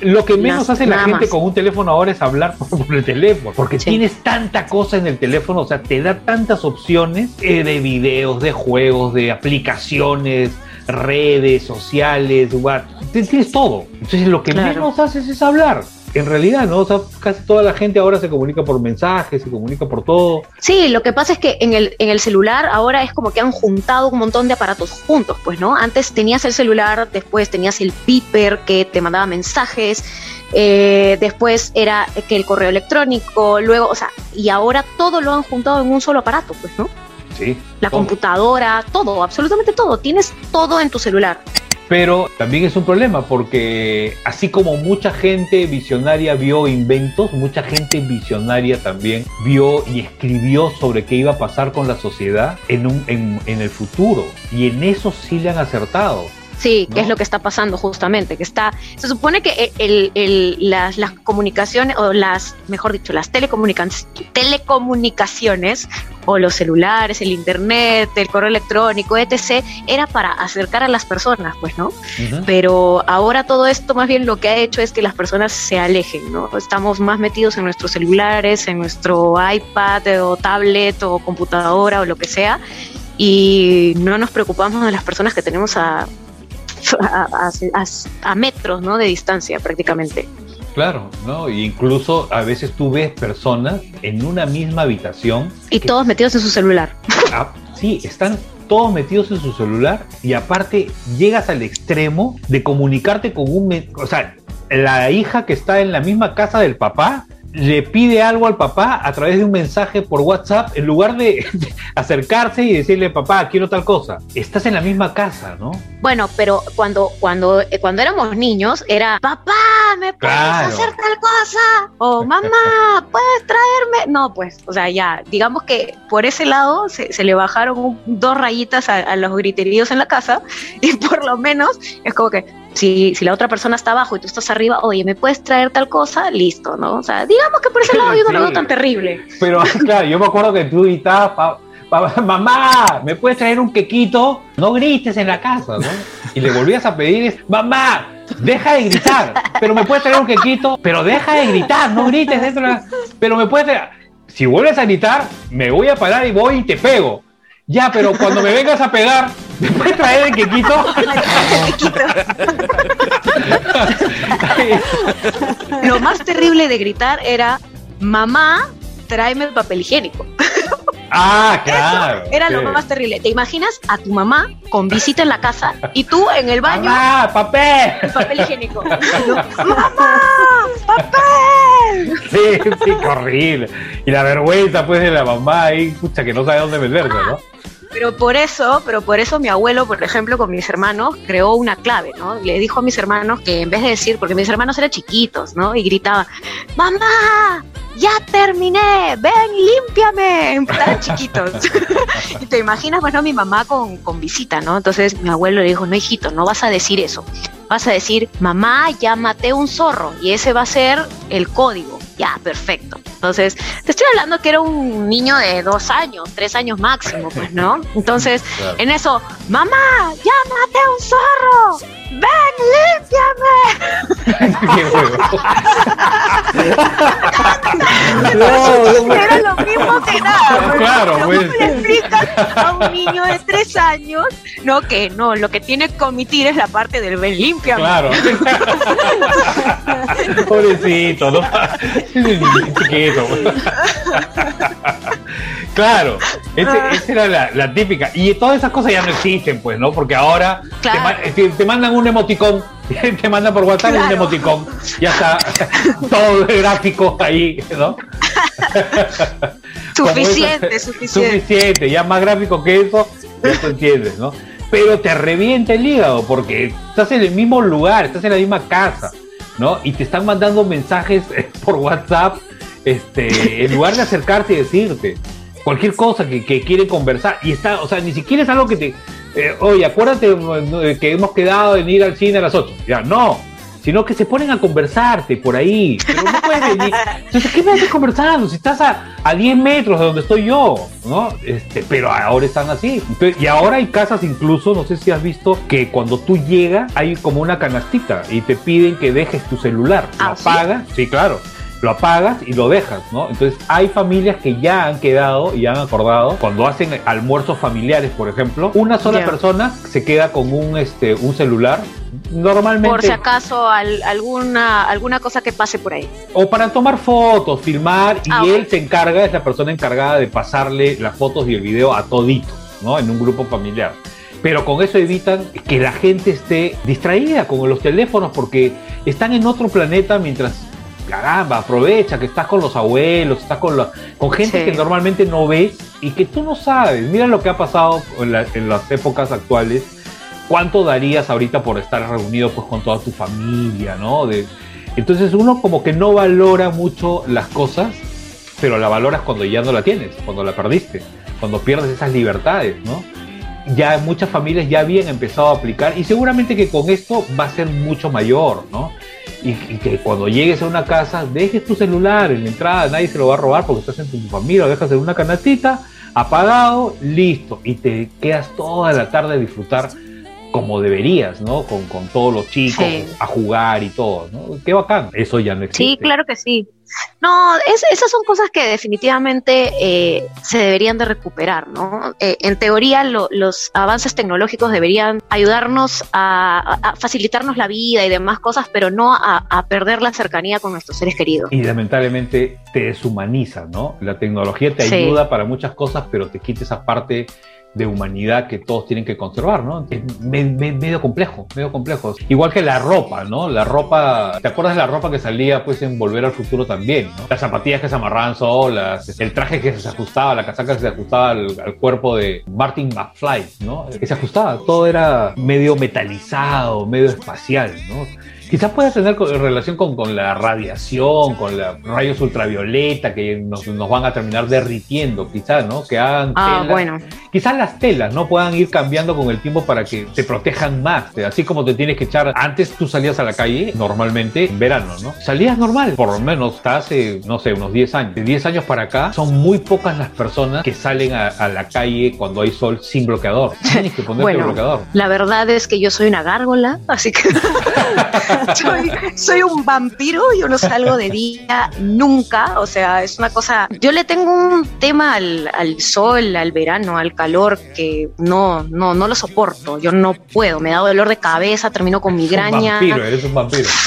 Lo que menos Las- hace la gente más. con un teléfono ahora es hablar por, *laughs* por el teléfono, porque Sí. tienes tanta cosa en el teléfono, o sea, te da tantas opciones eh, de videos, de juegos, de aplicaciones, redes sociales, what, tienes todo. Entonces lo que Claro. menos haces es hablar. En realidad, ¿no? O sea, casi toda la gente ahora se comunica por mensajes, se comunica por todo. Sí, lo que pasa es que en el, en el celular ahora es como que han juntado un montón de aparatos juntos, pues, ¿no? Antes tenías el celular, después tenías el piper que te mandaba mensajes, eh, después era que el correo electrónico, luego, o sea, y ahora todo lo han juntado en un solo aparato, pues, ¿no? Sí. La todo. computadora, todo, absolutamente todo, tienes todo en tu celular. Pero también es un problema porque así como mucha gente visionaria vio inventos, mucha gente visionaria también vio y escribió sobre qué iba a pasar con la sociedad en, el futuro. Y en eso sí le han acertado. Sí, que ¿No? es lo que está pasando justamente, que está, se supone que el, el- las, las comunicaciones, o las, mejor dicho, las telecomunica- telecomunicaciones, o los celulares, el internet, el correo electrónico, etc., era para acercar a las personas, pues, ¿no? Pero ahora todo esto más bien lo que ha hecho es que las personas se alejen, ¿no? Estamos más metidos en nuestros celulares, en nuestro iPad o tablet o computadora o lo que sea. y no nos preocupamos de las personas que tenemos *laughs* a, a, metros ¿no? de distancia prácticamente. Claro, ¿no? E incluso a veces tú ves personas en una misma habitación. Y todos metidos en su celular. *laughs* Ah, sí, están todos metidos en su celular y aparte llegas al extremo de comunicarte con un... O sea, la hija que está en la misma casa del papá le pide algo al papá a través de un mensaje por WhatsApp en lugar de, acercarse y decirle papá quiero tal cosa estás en la misma casa no bueno pero cuando cuando eh, cuando éramos niños era papá me puedes hacer tal cosa o mamá *laughs* puedes traerme no pues o sea ya digamos que por ese lado se, le bajaron dos rayitas a, a los griteríos en la casa *laughs* y por lo menos es como que si, si la otra persona está abajo y tú estás arriba, oye, ¿me puedes traer tal cosa? Listo, ¿no? O sea, digamos que por ese *laughs* lado yo no lo veo tan terrible. Pero claro, yo me acuerdo que tú gritabas, mamá, ¿me puedes traer un quequito? No grites en la casa, ¿no? Y le volvías a pedir, mamá, deja de gritar, pero me puedes traer un quequito, pero deja de gritar, no grites dentro de la... Pero me puedes traer... Si vuelves a gritar, me voy a parar y voy y te pego. Ya, pero cuando me vengas a pegar, ¿me puedes traer *laughs* el quequito? Lo más terrible de gritar era, mamá, tráeme el papel higiénico. Ah, claro. era lo más terrible. ¿Te imaginas a tu mamá con visita en la casa y tú en el baño? ¡Mamá, papel! papel higiénico. *laughs* ¡Mamá, papel! Sí, sí, horrible. Y la vergüenza, pues, de la mamá ahí, escucha, que no sabe dónde meterse, ¿no? Pero por eso, pero por eso mi abuelo, por ejemplo, con mis hermanos, creó una clave, ¿no? Le dijo a mis hermanos que en vez de decir, porque mis hermanos eran chiquitos, ¿no? Y gritaba, mamá, ya terminé, ven, límpiame, eran chiquitos. *laughs* y te imaginas, bueno, mi mamá con, con visita, ¿no? Entonces mi abuelo le dijo, no, hijito, no vas a decir eso. Vas a decir, mamá, ya maté un zorro. Y ese va a ser el código. Ya, perfecto. Entonces, te estoy hablando que era un niño de dos años, tres años máximo, pues, ¿no? *laughs* Entonces, en eso, mamá, ya maté un zorro, ven, límpiame. *laughs* no, era lo mismo que nada. Claro, pues. le explicas a un niño de tres años, no, que no, lo que tiene que omitir es la parte del ven, límpiame. Claro. *laughs* Pobrecito, ¿no? *laughs* chiquito. Claro, esa era la, típica. Y todas esas cosas ya no existen, pues, ¿no? Porque ahora te, mandan un emoticón, *laughs* te mandan por WhatsApp un emoticón, ya está *laughs* todo el gráfico ahí, ¿no? *laughs* suficiente, suficiente. Suficiente, ya más gráfico que eso, ya tú entiendes, ¿no? Pero te revienta el hígado porque estás en el mismo lugar, estás en la misma casa. ¿no? Y te están mandando mensajes por WhatsApp, este, en lugar de acercarte y decirte cualquier cosa que, que quiere conversar. Y está, o sea, ni siquiera es algo que te. Eh, oye, acuérdate que hemos quedado en ir al cine a las 8. Ya, no sino que se ponen a conversarte por ahí. Pero no puedes venir. *laughs* Entonces, ¿qué me haces conversando? Si estás a, a 10 metros de donde estoy yo, ¿no? Este, pero ahora están así. y ahora hay casas incluso, no sé si has visto, que cuando tú llegas hay como una canastita y te piden que dejes tu celular. ¿Ah, apagas, sí, claro lo apagas y lo dejas, ¿no? Entonces hay familias que ya han quedado y han acordado, cuando hacen almuerzos familiares, por ejemplo, una sola persona se queda con un, este, un celular. Normalmente. Por si acaso alguna, alguna cosa que pase por ahí. O para tomar fotos, filmar, y ah, él se encarga, es la persona encargada de pasarle las fotos y el video a todito, ¿no? En un grupo familiar pero con eso evitan que la gente esté distraída con los teléfonos porque están en otro planeta mientras caramba, aprovecha que estás con los abuelos, estás con, con gente que normalmente no ves y que tú no sabes. Mira lo que ha pasado en, las épocas actuales. ¿Cuánto darías ahorita por estar reunido pues con toda tu familia, no? De, entonces uno como que no valora mucho las cosas, pero la valoras cuando ya no la tienes, cuando la perdiste, cuando pierdes esas libertades, ¿no? Ya muchas familias ya habían empezado a aplicar y seguramente que con esto va a ser mucho mayor, ¿no? Y, que cuando llegues a una casa dejes tu celular en la entrada, nadie se lo va a robar porque estás en tu familia, lo dejas en una canastita, apagado, listo, y te quedas toda la tarde a disfrutar como deberías, ¿no? Con, todos los chicos a jugar y todo, ¿no? Qué bacán, eso ya no existe. Sí, claro que sí. No, esas son cosas que definitivamente eh, se deberían de recuperar, ¿no? Eh, en teoría, los avances tecnológicos deberían ayudarnos a, facilitarnos la vida y demás cosas, pero no a, perder la cercanía con nuestros seres queridos. Y lamentablemente te deshumaniza, ¿no? La tecnología te ayuda para muchas cosas, pero te quita esa parte de humanidad que todos tienen que conservar, ¿no? Es medio complejo, medio complejo. Igual que la ropa, ¿no? La ropa, ¿te acuerdas de la ropa que salía pues en Volver al Futuro también, ¿no? Las zapatillas que se amarraban solas, el traje que se ajustaba, la casaca que se ajustaba al, cuerpo de Martin McFly, ¿no? Que se ajustaba, todo era medio metalizado, medio espacial, ¿no? Quizás pueda tener relación con, con, la radiación, con los rayos ultravioleta que nos, nos, van a terminar derritiendo, quizás, ¿no? Que hagan ah, bueno. Quizás las telas no puedan ir cambiando con el tiempo para que te protejan más. Así como te tienes que echar. Antes tú salías a la calle normalmente en verano, ¿no? Salías normal, por lo menos hasta hace, no sé, unos 10 años. De 10 años para acá son muy pocas las personas que salen a, la calle cuando hay sol sin bloqueador. Tienes que ponerte *laughs* bueno, bloqueador. La verdad es que yo soy una gárgola, así que. *laughs* *laughs* soy, un vampiro, yo no salgo de día nunca, o sea, es una cosa, yo le tengo un tema al, sol, al verano, al calor, que no, no, no lo soporto, yo no puedo, me da dolor de cabeza, termino con migraña. Un vampiro, eres un vampiro. *laughs*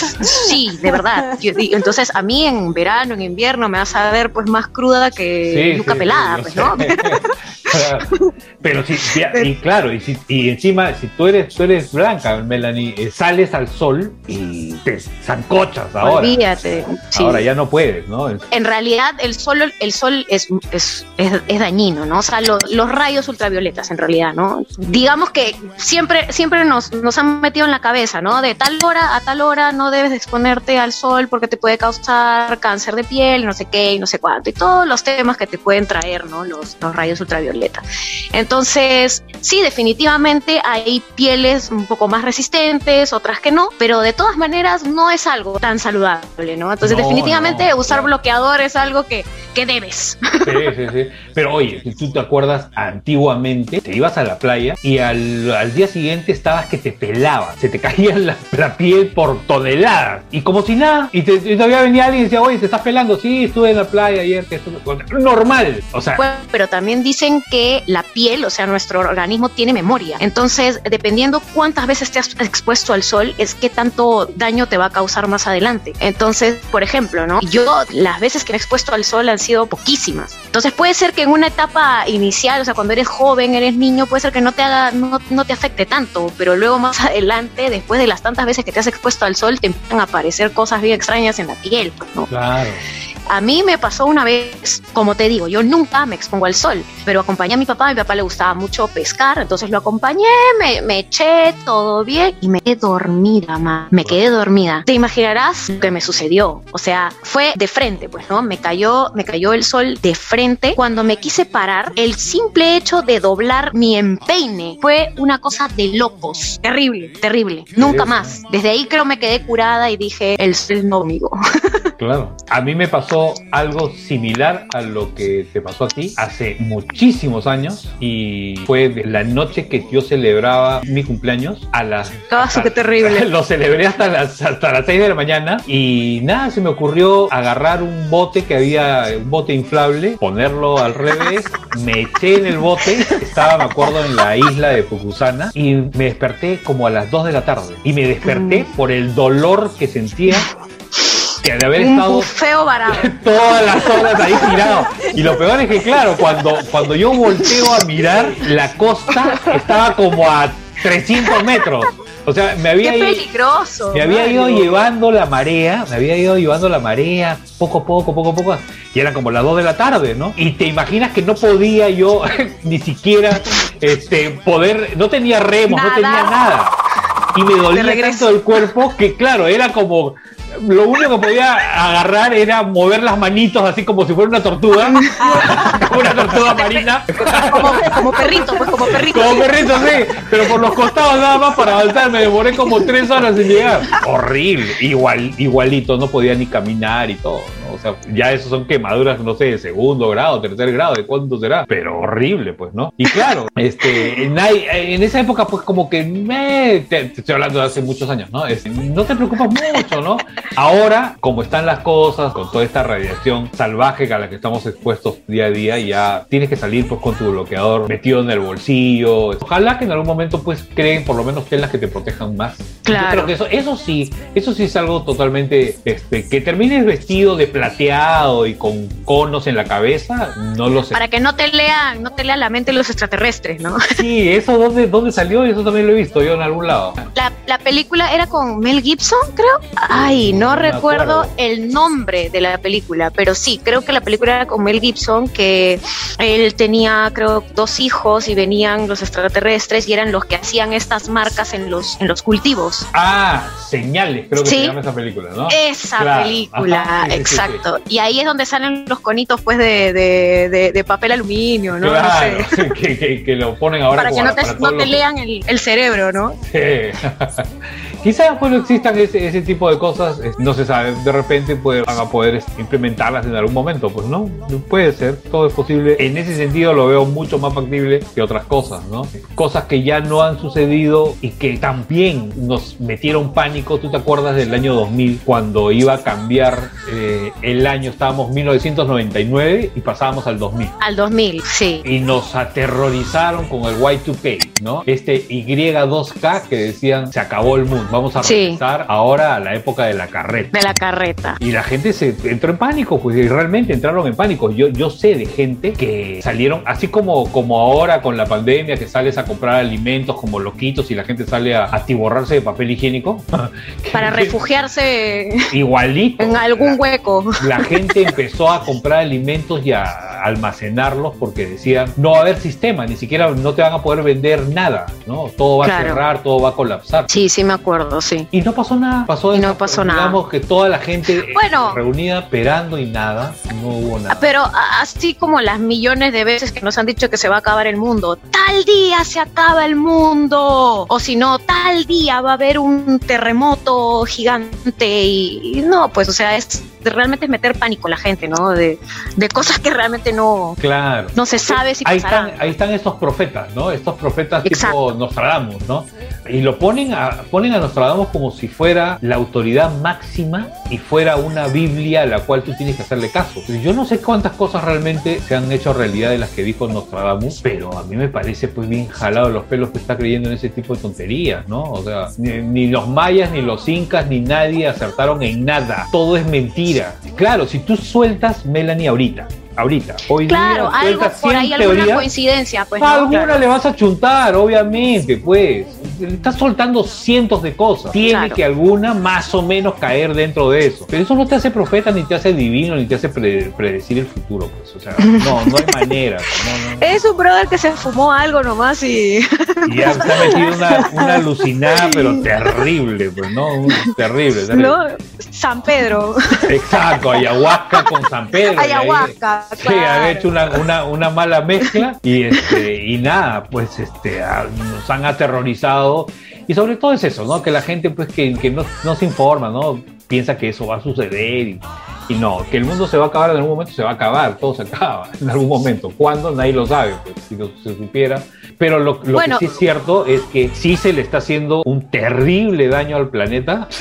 Sí, de verdad. entonces a mí en verano, en invierno, me vas a ver pues más cruda que nunca pelada, pues, ¿no? *laughs* *laughs* Pero sí, y claro, y, si, y encima, si tú eres, tú eres blanca, Melanie, eh, sales al sol y te zancochas ahora. Olvídate. Ahora ya no puedes, ¿no? En realidad, el sol, el sol es, es, es, dañino, ¿no? O sea, los rayos ultravioletas, en realidad, ¿no? Digamos que siempre, siempre nos, nos han metido en la cabeza, ¿no? De tal hora a tal hora no debes exponerte al sol porque te puede causar cáncer de piel, no sé qué, y no sé cuánto, y todos los temas que te pueden traer, ¿no? Los, los rayos ultravioletas. Entonces, sí, definitivamente hay pieles un poco más resistentes, otras que no, pero de todas maneras no es algo tan saludable, ¿no? Entonces, definitivamente usar bloqueador es algo que, que debes. Sí, sí, sí. Pero oye, si tú te acuerdas, antiguamente te ibas a la playa y al, día siguiente estabas que te pelaba, se te caía *laughs* la, piel por toneladas y como si nada. Y, te, todavía venía alguien y decía, oye, te estás pelando. Sí, estuve en la playa ayer, que estuve... normal. O sea, pero también dicen que la piel, o sea, nuestro organismo tiene memoria. Entonces, dependiendo cuántas veces te has expuesto al sol, es qué tanto daño te va a causar más adelante. Entonces, por ejemplo, ¿no? Yo las veces que me he expuesto al sol han sido poquísimas. Entonces, puede ser que en una etapa inicial, o sea, cuando eres joven, eres niño, puede ser que no te haga, no, no te afecte tanto, pero luego más *laughs* adelante, después de las tantas veces que te has expuesto al sol, te empiezan a aparecer cosas bien extrañas en la piel, ¿no? Claro. A mí me pasó una vez, como te digo, yo nunca me expongo al sol, pero acompañé a mi papá, a mi papá le gustaba mucho pescar, entonces lo acompañé, me, me eché todo bien y me quedé dormida, ma. me quedé dormida. Te imaginarás lo que me sucedió, o sea, fue de frente, pues, ¿no? Me cayó, me cayó el sol de frente. Cuando me quise parar, el simple hecho de doblar mi empeine fue una cosa de locos, terrible, terrible, nunca más. Desde ahí creo me quedé curada y dije, el sol no amigo. *laughs* Claro. A mí me pasó algo similar a lo que te pasó a ti hace muchísimos años y fue la noche que yo celebraba mi cumpleaños a las... ¡Ah, qué terrible! *laughs* Lo celebré hasta las, hasta las 6 de la mañana y nada, se me ocurrió agarrar un bote que había, un bote inflable, ponerlo al revés, *laughs* me eché en el bote, estaba, me acuerdo, en la isla de Pucusana y me desperté como a las 2 de la tarde y me desperté mm. por el dolor que sentía que de haber estado feo *laughs* todas las horas ahí tirado. Y lo peor es que, claro, cuando, cuando yo volteo a mirar, la costa estaba como a 300 metros. O sea, me había, Qué peligroso, me había ido llevando la marea, me había ido llevando la marea poco a poco, poco a poco, y era como las 2 de la tarde, ¿no? Y te imaginas que no podía yo *laughs* ni siquiera este, poder, no tenía remos, no tenía nada. Y me dolía tanto el cuerpo que, claro, era como lo único que podía agarrar era mover las manitos así como si fuera una tortuga, *laughs* como una tortuga marina. Como, perrito, pues como perrito. Como perrito, sí, pero por los costados nada más para avanzar, me demoré como tres horas en llegar. Horrible, igual, igualito, no podía ni caminar y todo. O sea, ya eso son quemaduras, no sé, de segundo grado, tercer grado, de cuánto será, pero horrible, pues, ¿no? Y claro, *laughs* este, en esa época, pues como que me, te, estoy hablando de hace muchos años, ¿no? no te preocupas mucho, ¿no? Ahora, como están las cosas, con toda esta radiación salvaje a la que estamos expuestos día a día, ya tienes que salir pues con tu bloqueador metido en el bolsillo. Ojalá que en algún momento pues creen por lo menos telas que te protejan más. Claro. Yo creo que eso, eso sí, eso sí es algo totalmente, este, que termines vestido de plateado y con conos en la cabeza, no lo sé. Para que no te lean, no te lean la mente los extraterrestres, ¿no? *laughs* Sí, eso dónde, dónde salió, eso también lo he visto yo en algún lado. La, la película era con Mel Gibson, creo. Ay, no, recuerdo el nombre de la película, pero sí, creo que la película era con Mel Gibson, que él tenía, creo, dos hijos y venían los extraterrestres y eran los que hacían estas marcas en los, en los cultivos. Ah, señales, creo que se llama esa película, ¿no? Esa película, exacto. Y ahí es donde salen los conitos, pues, de, de, de, papel aluminio, ¿no? Claro, *laughs* que, que, lo ponen ahora para que no te, no te lean el, el cerebro, ¿no? Sí. *laughs* Quizás pues no existan ese, ese, tipo de cosas, no se sabe, de repente pues, van a poder implementarlas en algún momento, pues no, puede ser, todo es posible. En ese sentido lo veo mucho más factible que otras cosas, ¿no? Cosas que ya no han sucedido y que también nos metieron pánico. ¿Tú te acuerdas del año 2000 cuando iba a cambiar eh, el año? Estábamos 1999 y pasábamos al 2000. Al 2000, sí. Y nos aterrorizaron con el Y2K, ¿no? Este Y2K que decían se acabó el mundo vamos a regresar ahora a la época de la carreta. De la carreta. Y la gente se entró en pánico, pues y realmente entraron en pánico. Yo, yo sé de gente que salieron, así como, como ahora con la pandemia, que sales a comprar alimentos como loquitos y la gente sale a atiborrarse de papel higiénico. *laughs* Para refugiarse igualito. En algún hueco. La gente empezó a comprar alimentos y a almacenarlos porque decían, no va a haber sistema, ni siquiera no te van a poder vender nada, ¿no? Todo va a cerrar, todo va a colapsar. Sí, sí me acuerdo sí. Y no pasó nada. Pasó y no pasó nada. Digamos que toda la gente bueno, reunida esperando y nada, no hubo nada. Pero así como las millones de veces que nos han dicho que se va a acabar el mundo, tal día se acaba el mundo. O si no, tal día va a haber un terremoto gigante y, no, pues o sea, es realmente es meter pánico a la gente, ¿no? De, de cosas que realmente no, claro. no se sabe si ahí Están, ahí están estos profetas, ¿no? Estos profetas tipo Nostradamus, ¿no? Y lo ponen a, ponen a Nostradamus como si fuera la autoridad máxima y fuera una Biblia a la cual tú tienes que hacerle caso. Yo no sé cuántas cosas realmente se han hecho realidad de las que dijo Nostradamus, pero a mí me parece pues bien jalado los pelos que está creyendo en ese tipo de tonterías, ¿no? O sea, ni, los mayas, ni los incas, ni nadie acertaron en nada. Todo es mentira. Claro, si tú sueltas Melanie ahorita, ahorita. Hoy claro, día, algo por ahí, alguna coincidencia, pues. alguna le vas a chuntar, obviamente, pues. Estás soltando cientos de cosas. Tiene que alguna más o menos caer dentro de eso. Pero eso no te hace profeta, ni te hace divino, ni te hace predecir el futuro, pues. O sea, no, no hay manera. *laughs* Es un brother que se fumó algo nomás y. *laughs* Y ya se ha metido una, una alucinada, pero terrible, pues, ¿no? terrible, *laughs* terrible. No, San Pedro. Exacto, ayahuasca con San Pedro. Ayahuasca. Sí, han hecho una, mala mezcla y, este, y nada, pues este, nos han aterrorizado. Y sobre todo es eso, ¿no? Que la gente, pues, que, que no, no, se informa, ¿no? Piensa que eso va a suceder y, y, no, que el mundo se va a acabar en algún momento, se va a acabar, todo se acaba *laughs* en algún momento. ¿Cuándo? Nadie lo sabe, pues, si no se supiera. Pero lo, lo que sí es cierto es que sí se le está haciendo un terrible daño al planeta. *laughs*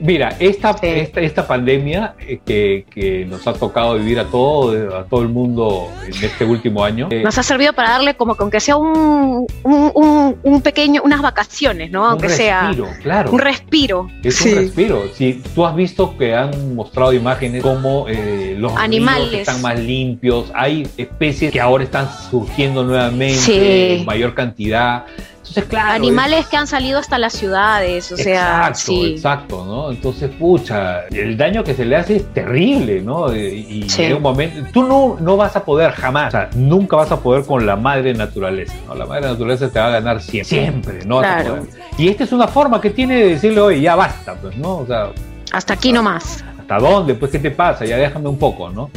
Mira, esta, esta, esta, pandemia eh, que, que, nos ha tocado vivir a todo, a todo el mundo en este último año. Eh, nos ha servido para darle como que aunque sea un, un, un, pequeño, unas vacaciones, ¿no? Aunque sea claro. un respiro. Es un respiro. Si tú has visto que han mostrado imágenes como eh, los animales están más limpios, hay especies que ahora están surgiendo nuevamente en mayor cantidad. Entonces, claro. Animales que han salido hasta las ciudades, o sea. Exacto, exacto, ¿no? Entonces, pucha, el daño que se le hace es terrible, ¿no? Y, en un momento, tú no, no vas a poder jamás, o sea, nunca vas a poder con la madre naturaleza, ¿no? La madre naturaleza te va a ganar siempre, siempre, ¿no? Claro. Y esta es una forma que tiene de decirle, oye, ya basta, pues, ¿no? O sea. Hasta aquí nomás. ¿Hasta dónde? Pues, ¿qué te pasa? Ya déjame un poco, ¿no?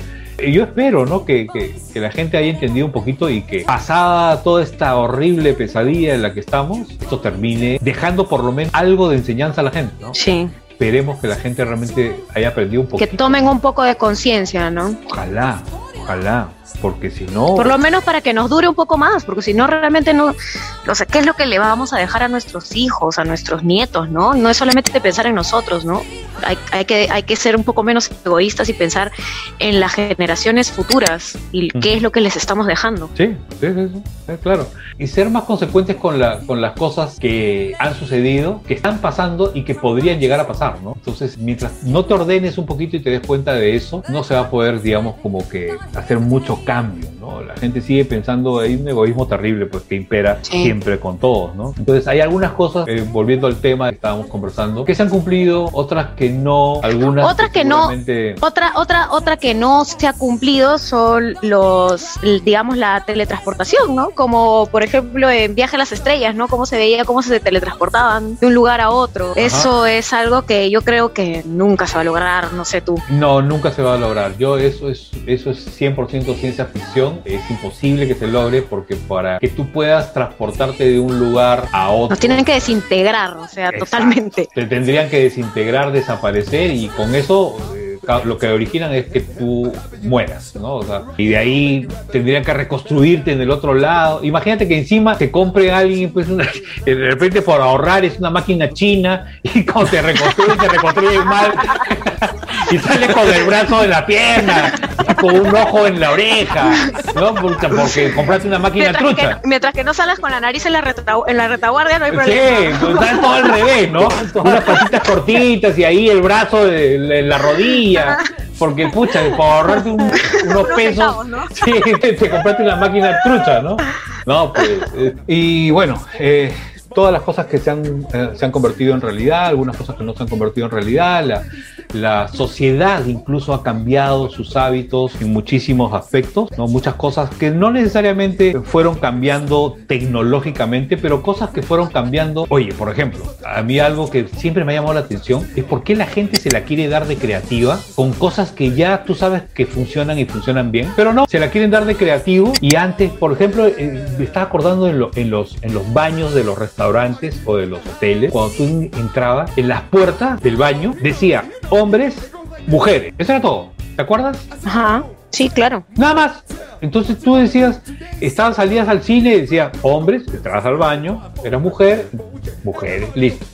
Yo espero ¿no? Que, que, la gente haya entendido un poquito y que pasada toda esta horrible pesadilla en la que estamos, esto termine dejando por lo menos algo de enseñanza a la gente. ¿no? Sí. esperemos que la gente realmente haya aprendido un poquito. Que tomen un poco de conciencia, ¿no? Ojalá, ojalá porque si no... Por lo menos para que nos dure un poco más, porque si no realmente no, o sea, ¿qué es lo que le vamos a dejar a nuestros hijos, a nuestros nietos, no? No es solamente pensar en nosotros, ¿no? Hay, hay que, hay que ser un poco menos egoístas y pensar en las generaciones futuras y qué es lo que les estamos dejando. Sí, sí, sí, sí, claro. Y ser más consecuentes con, la, con las cosas que han sucedido, que están pasando y que podrían llegar a pasar, ¿no? Entonces, mientras no te ordenes un poquito y te des cuenta de eso, no se va a poder, digamos, como que hacer mucho cambio, ¿no? La gente sigue pensando, hay un egoísmo terrible pues que impera siempre con todos, ¿no? Entonces hay algunas cosas, eh, volviendo al tema que estábamos conversando, que se han cumplido, otras que no, algunas otras que, no, otra, otra, otra que no se ha cumplido son los, digamos, la teletransportación, ¿no? Como por ejemplo en Viaje a las Estrellas, ¿no? Cómo se veía, cómo se teletransportaban de un lugar a otro. Eso es algo que yo creo que nunca se va a lograr, no sé tú. No, nunca se va a lograr. Yo eso es, eso es 100% ciencia ficción es imposible que se logre porque para que tú puedas transportarte de un lugar a otro. Nos tienen que desintegrar, o sea, totalmente. Te tendrían que desintegrar, desaparecer y con eso lo que originan es que tú mueras, ¿no? O sea, y de ahí tendrían que reconstruirte en el otro lado. Imagínate que encima te compre alguien, pues, una, de repente por ahorrar es una máquina china y cuando te reconstruyen, te reconstruyen mal *laughs* y sales con el brazo de la pierna con un ojo en la oreja, ¿no? Porque compraste una máquina mientras trucha. Que, mientras que no salgas con la nariz en la, en la retaguardia, no hay problema. Sí, pues todo al revés, ¿no? *laughs* Unas patitas cortitas y ahí el brazo en la rodilla. Porque, pucha, para ahorrarte unos pesos, *laughs* sí, te compraste una máquina trucha, ¿no? No, pues. Eh, y bueno, eh, todas las cosas que se han, eh, se han convertido en realidad, algunas cosas que no se han convertido en realidad, la, la sociedad incluso ha cambiado sus hábitos en muchísimos aspectos, ¿no? muchas cosas que no necesariamente fueron cambiando tecnológicamente, pero cosas que fueron cambiando. Oye, por ejemplo, a mí algo que siempre me ha llamado la atención es por qué la gente se la quiere dar de creativa con cosas que ya tú sabes que funcionan y funcionan bien, pero no, se la quieren dar de creativo y antes, por ejemplo, eh, me estaba acordando en, en, los, en los baños de los restaurantes o de los hoteles, cuando tú entrabas, en las puertas del baño decía hombres, mujeres. Eso era todo. ¿Te acuerdas? Ajá. Sí, claro. Nada más. Entonces tú decías, estabas, salías al cine y decía hombres, entrabas al baño, eras mujer, mujeres, listo.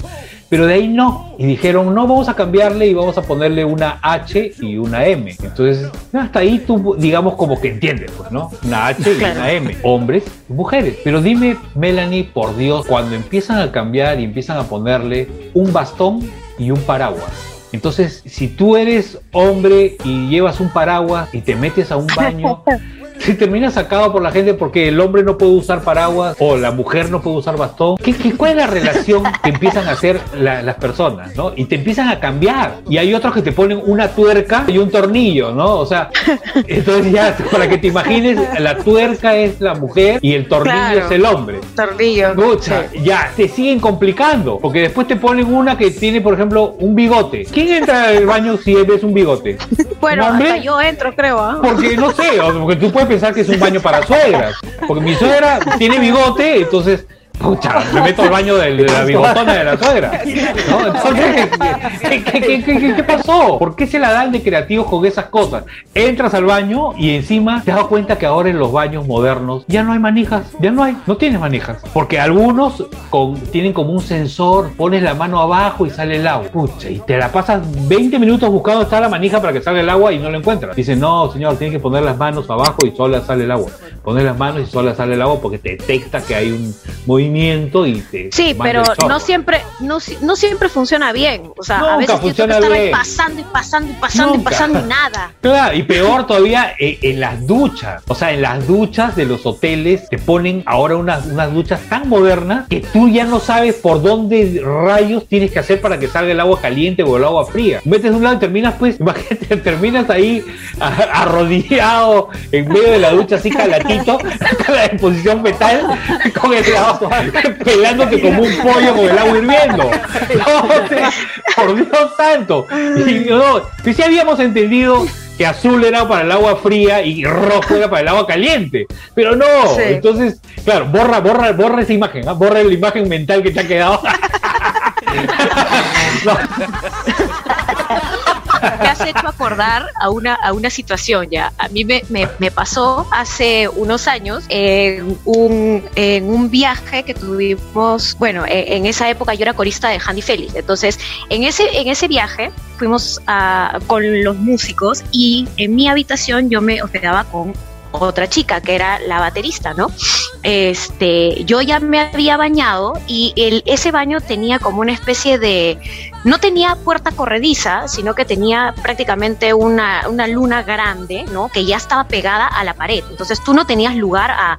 Pero de ahí no. Y dijeron, no, vamos a cambiarle y vamos a ponerle una H y una M. Entonces, hasta ahí tú, digamos, como que entiendes, pues, ¿no? Una H y una M. Hombres y mujeres. Pero dime, Melanie, por Dios, cuando empiezan a cambiar y empiezan a ponerle un bastón y un paraguas entonces, si tú eres hombre y llevas un paraguas y te metes a un baño *laughs* si termina sacado por la gente porque el hombre no puede usar paraguas o la mujer no puede usar bastón. ¿Qué, qué cuál es la relación que empiezan a hacer las personas, ¿no? Y te empiezan a cambiar. Y hay otros que te ponen una tuerca y un tornillo, ¿no? O sea, *laughs* entonces ya, para que te imagines, la tuerca es la mujer y el tornillo es el hombre. Tornillo. Escucha, ya, te siguen complicando. Porque después te ponen una que tiene, por ejemplo, un bigote. ¿Quién entra al baño si ves un bigote? *laughs* Bueno, hasta yo entro, creo. ¿ah? Porque no sé, porque tú puedes pensar que es un baño para suegras. Porque mi suegra tiene bigote, entonces Pucha, me meto al baño de, la bigotona de la suegra. ¿qué, pasó? ¿Por qué se la dan de creativos con esas cosas? Entras al baño y encima te das cuenta que ahora en los baños modernos ya no hay manijas, ya no hay, no tienes manijas. Porque algunos con, tienen como un sensor, pones la mano abajo y sale el agua. Pucha, y te la pasas 20 minutos buscando está la manija para que salga el agua y no la encuentras. Dicen, no, señor, tienes que poner las manos abajo y solo sale el agua. Poner las manos y solo sale el agua porque te detecta que hay un movimiento y Sí, pero no siempre, no, no siempre funciona bien. O sea, a veces funciona bien. pasando y pasando y pasando y pasando y nada. *laughs* Claro, y peor todavía eh, en las duchas. O sea, en las duchas de los hoteles te ponen ahora unas, unas duchas tan modernas que tú ya no sabes por dónde rayos tienes que hacer para que salga el agua caliente o el agua fría. Metes un lado y terminas, pues, *laughs* imagínate, terminas ahí arrodillado en medio de la ducha, así calatito, *laughs* en posición fetal, con el agua *laughs* pelándote como un pollo con el agua hirviendo. *laughs* por Dios santo. Y no, si habíamos entendido que azul era para el agua fría y rojo era para el agua caliente. Pero no, entonces, claro, borra, borra, borra esa imagen, borra la imagen mental que te ha quedado. *laughs* me has hecho acordar a una, a una situación ya. A mí me, me, pasó hace unos años en un, en un viaje que tuvimos, bueno, e, en, esa época yo era corista de Handy Félix. Entonces, en ese, en ese viaje fuimos a, con los músicos y en mi habitación yo me hospedaba con otra chica que era la baterista, ¿no? Este, yo ya me había bañado y el, ese baño tenía como una especie de, no tenía puerta corrediza, sino que tenía prácticamente una, una luna grande, ¿no? Que ya estaba pegada a la pared. Entonces tú no tenías lugar a,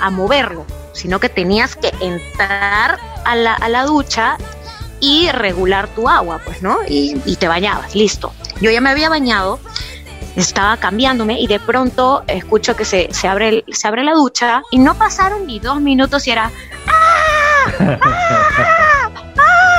a, moverlo, sino que tenías que entrar a la, a la ducha y regular tu agua, pues, ¿no? Y, y te bañabas, listo. Yo ya me había bañado estaba cambiándome y de pronto escucho que se, se, abre, se abre la ducha y no pasaron ni dos minutos y era ¡Ah! ¡Ah! ¡Ah!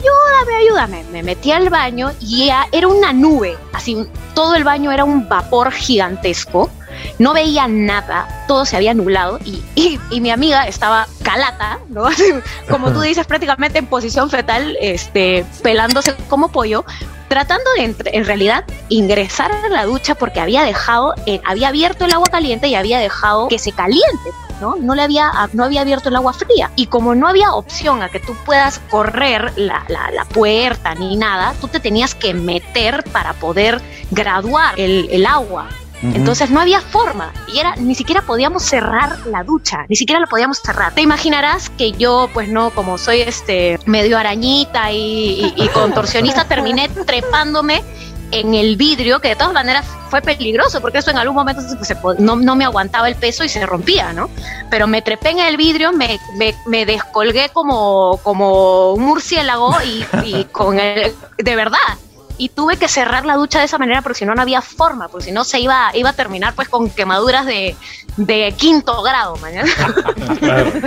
ayúdame, ayúdame. Me metí al baño y era una nube, así todo el baño era un vapor gigantesco. No veía nada, todo se había nublado y, y, mi amiga estaba calata, ¿no? *laughs* como tú dices, prácticamente en posición fetal, este, pelándose como pollo, tratando de en realidad ingresar a la ducha porque había dejado, eh, había abierto el agua caliente y había dejado que se caliente. ¿no? No le había, no había abierto el agua fría. Y como no había opción a que tú puedas correr la, la, puerta ni nada, tú te tenías que meter para poder graduar el, el agua. Entonces no había forma y era ni siquiera podíamos cerrar la ducha, ni siquiera la podíamos cerrar. Te imaginarás que yo, pues no, como soy este medio arañita y, contorsionista, terminé trepándome en el vidrio, que de todas maneras fue peligroso, porque eso en algún momento no, no, me aguantaba el peso y se rompía, ¿no? Pero me trepé en el vidrio, me, me, descolgué como, como un murciélago y, y con el, de verdad, y tuve que cerrar la ducha de esa manera porque si no no había forma, porque si no se iba, iba a terminar pues con quemaduras de, de quinto grado, mañana.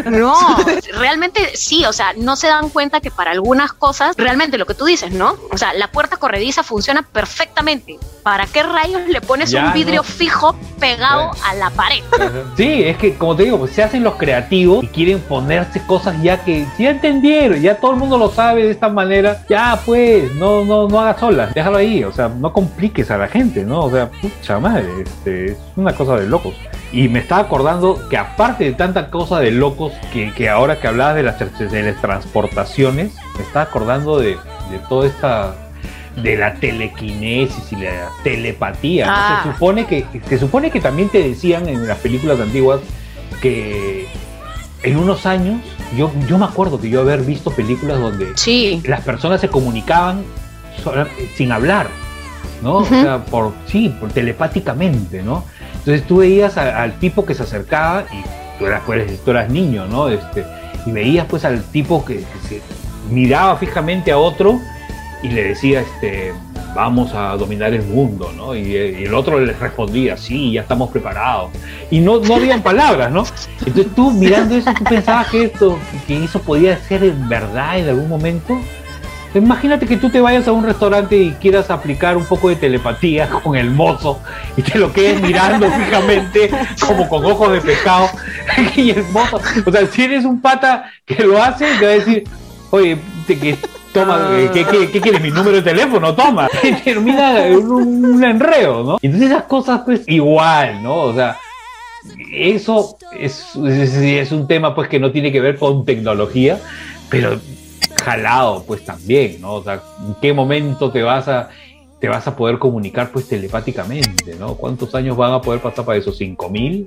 *laughs* no, realmente sí, o sea, no se dan cuenta que para algunas cosas, realmente lo que tú dices, ¿no? O sea, la puerta corrediza funciona perfectamente. ¿Para qué rayos le pones un vidrio fijo pegado a la pared? Sí, es que como te digo, pues se hacen los creativos y quieren ponerse cosas ya que ya entendieron, ya todo el mundo lo sabe de esta manera. Ya pues, no, no, no hagas sola, déjalo ahí, o sea, no compliques a la gente, ¿no? O sea, pucha madre, este, es una cosa de locos. Y me estaba acordando que aparte de tanta cosa de locos, que, que ahora que hablabas de las, de transportaciones, me estaba acordando de, de toda esta de la telequinesis y la telepatía. Se ah. supone que se supone que también te decían en las películas antiguas que en unos años yo yo me acuerdo que yo haber visto películas donde las personas se comunicaban sin hablar, ¿no? O sea, por sí, por telepáticamente, ¿no? Entonces tú veías al tipo que se acercaba y tú eras, pues, tú eras niño, ¿no? Este, y veías pues al tipo que, se miraba fijamente a otro y le decía, este, vamos a dominar el mundo, ¿no? Y, el otro le respondía, sí, ya estamos preparados. Y no, no habían *laughs* palabras, ¿no? Entonces tú mirando eso, tú pensabas que esto, que eso podía ser en verdad en algún momento. Imagínate que tú te vayas a un restaurante y quieras aplicar un poco de telepatía *laughs* con el mozo y te lo quedes mirando fijamente como con ojos de pescado *laughs* y el mozo, o sea, si eres un pata que lo hace, te va a decir, oye, toma, ¿qué, qué, quieres? Mi número de teléfono, toma. *laughs* Y termina un, un enreo, ¿no? Entonces esas cosas, pues, igual, ¿no? O sea, eso es, es, es, un tema, pues, que no tiene que ver con tecnología, pero jalado, pues también, ¿no? O sea, ¿en qué momento te vas a te vas a poder comunicar pues telepáticamente, ¿no? ¿Cuántos años van a poder pasar para eso? ¿5000?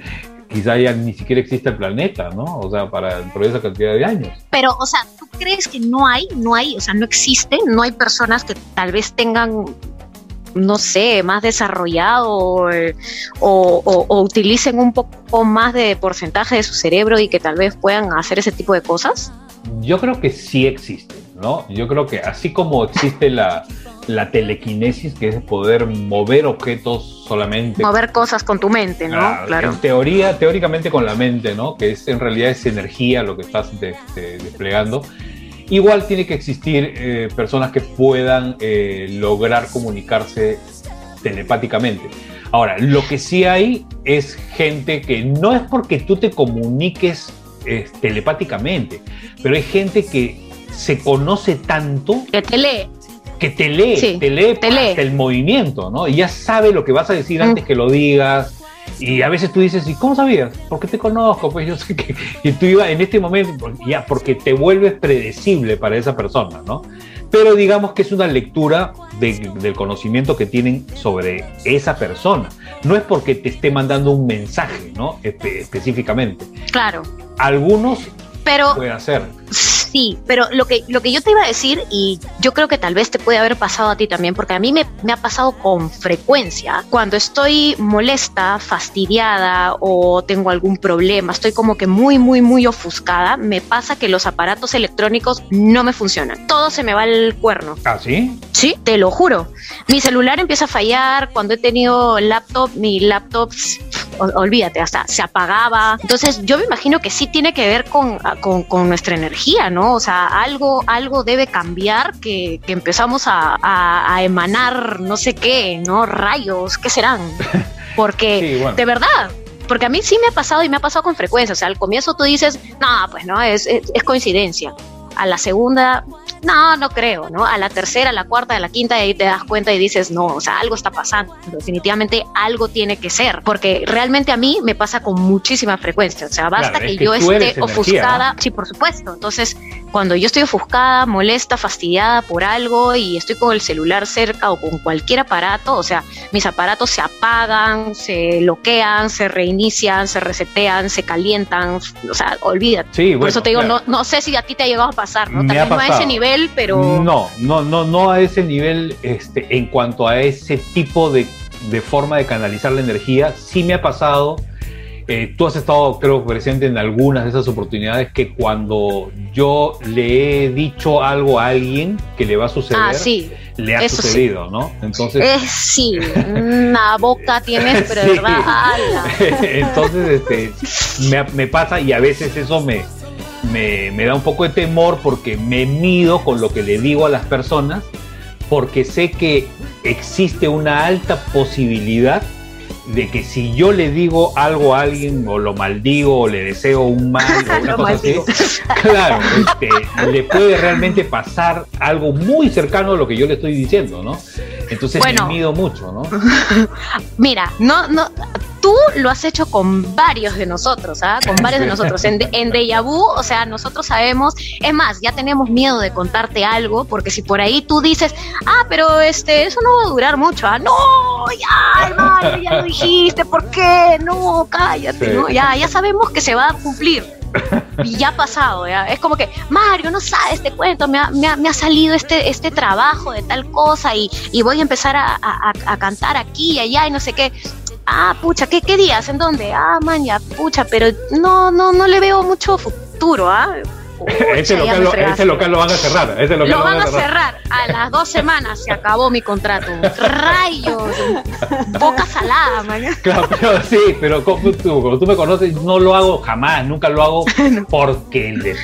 *laughs* Quizá ya ni siquiera existe el planeta, ¿no? O sea, para de esa cantidad de años. Pero, o sea, ¿tú crees que no hay, no hay, o sea, no existen, no hay personas que tal vez tengan no sé, más desarrollado o, utilicen un poco más de porcentaje de su cerebro y que tal vez puedan hacer ese tipo de cosas? Yo creo que sí existe, ¿no? Yo creo que así como existe la, la telequinesis, que es poder mover objetos solamente. Mover cosas con tu mente, ¿no? claro. En teoría, teóricamente con la mente, ¿no? Que es en realidad es energía lo que estás desplegando. Igual tiene que existir eh, personas que puedan eh, lograr comunicarse telepáticamente. Ahora, lo que sí hay es gente que no es porque tú te comuniques telepáticamente, pero hay gente que se conoce tanto. Que te lee. Que te lee, te lee, hasta el movimiento, ¿no? Y ya sabe lo que vas a decir antes mm. que lo digas. Y a veces tú dices, ¿y cómo sabías? Porque te conozco, pues yo sé que. *laughs* Y tú ibas en este momento, ya, porque te vuelves predecible para esa persona, ¿no? Pero digamos que es una lectura del conocimiento que tienen sobre esa persona. No es porque te esté mandando un mensaje, ¿no? específicamente. Claro. Algunos pero, puede hacer. Sí, pero lo que, lo que yo te iba a decir, y yo creo que tal vez te puede haber pasado a ti también, porque a mí me, me ha pasado con frecuencia, cuando estoy molesta, fastidiada o tengo algún problema, estoy como que muy, muy, muy ofuscada, me pasa que los aparatos electrónicos no me funcionan. Todo se me va al cuerno. ¿Ah, sí? Sí, te lo juro. Mi celular empieza a fallar, cuando he tenido laptop, mi laptop, olvídate, hasta se apagaba. Entonces yo me imagino que sí tiene que ver con, con, con nuestra energía, ¿no? O sea, algo, algo debe cambiar que, empezamos a, emanar no sé qué, ¿no? Rayos, ¿qué serán? *laughs* Porque, de verdad, porque a mí sí me ha pasado y me ha pasado con frecuencia. O sea, al comienzo tú dices, no, pues no, es, es coincidencia. A la segunda, no, no creo, ¿no? A la tercera, a la cuarta, a la quinta, y ahí te das cuenta y dices, no, o sea, algo está pasando. Definitivamente algo tiene que ser, porque realmente a mí me pasa con muchísima frecuencia. O sea, basta que, yo esté ofuscada. Sí, por supuesto. Entonces, cuando yo estoy ofuscada, molesta, fastidiada por algo y estoy con el celular cerca o con cualquier aparato, o sea, mis aparatos se apagan, se bloquean, se reinician, se resetean, se calientan, o sea, olvídate. Sí, por eso te digo, no, no sé si a ti te ha llegado a pasar, ¿no? No a ese nivel pero... No, no, no, no a ese nivel este, en cuanto a ese tipo de, forma de canalizar la energía. Sí me ha pasado, eh, tú has estado creo presente en algunas de esas oportunidades que cuando yo le he dicho algo a alguien que le va a suceder, ah, le ha sucedido, ¿no? Entonces... Eh, sí, una boca tienes, pero *laughs* de verdad... *laughs* Entonces, este, me, me pasa y a veces eso me me, da un poco de temor porque me mido con lo que le digo a las personas, porque sé que existe una alta posibilidad de que si yo le digo algo a alguien o lo maldigo o le deseo un mal o *laughs* una cosa así, claro, este, le puede realmente pasar algo muy cercano a lo que yo le estoy diciendo, ¿no? Entonces me mido mucho, ¿no? *laughs* Mira, no, no, tú lo has hecho con varios de nosotros, ¿ah? Con varios de nosotros. En, en Deja Vu, o sea, nosotros sabemos, es más, ya tenemos miedo de contarte algo, porque si por ahí tú dices, ah, pero este, eso no va a durar mucho, ¿ah? No, ya, hermano, ya lo dijiste, ¿por qué? No, cállate, ¿no? Ya, ya sabemos que se va a cumplir y ya ha pasado, ¿ya? es como que, Mario, no sabes, te cuento, me ha, me ha, salido este, este trabajo de tal cosa y, y voy a empezar a, a, cantar aquí y allá y no sé qué. Ah, pucha, ¿qué, qué días? ¿En dónde? Ah, man, ya, pucha, pero no, no, no le veo mucho futuro, ¿ah? *laughs* ese, local lo, local lo, van a cerrar. Local lo, van, a cerrar. A las dos semanas se acabó mi contrato. Rayos. Boca salada, man. *laughs* Claro, pero sí, pero como tú, tú, me conoces, no lo hago jamás. Nunca lo hago *laughs* porque, le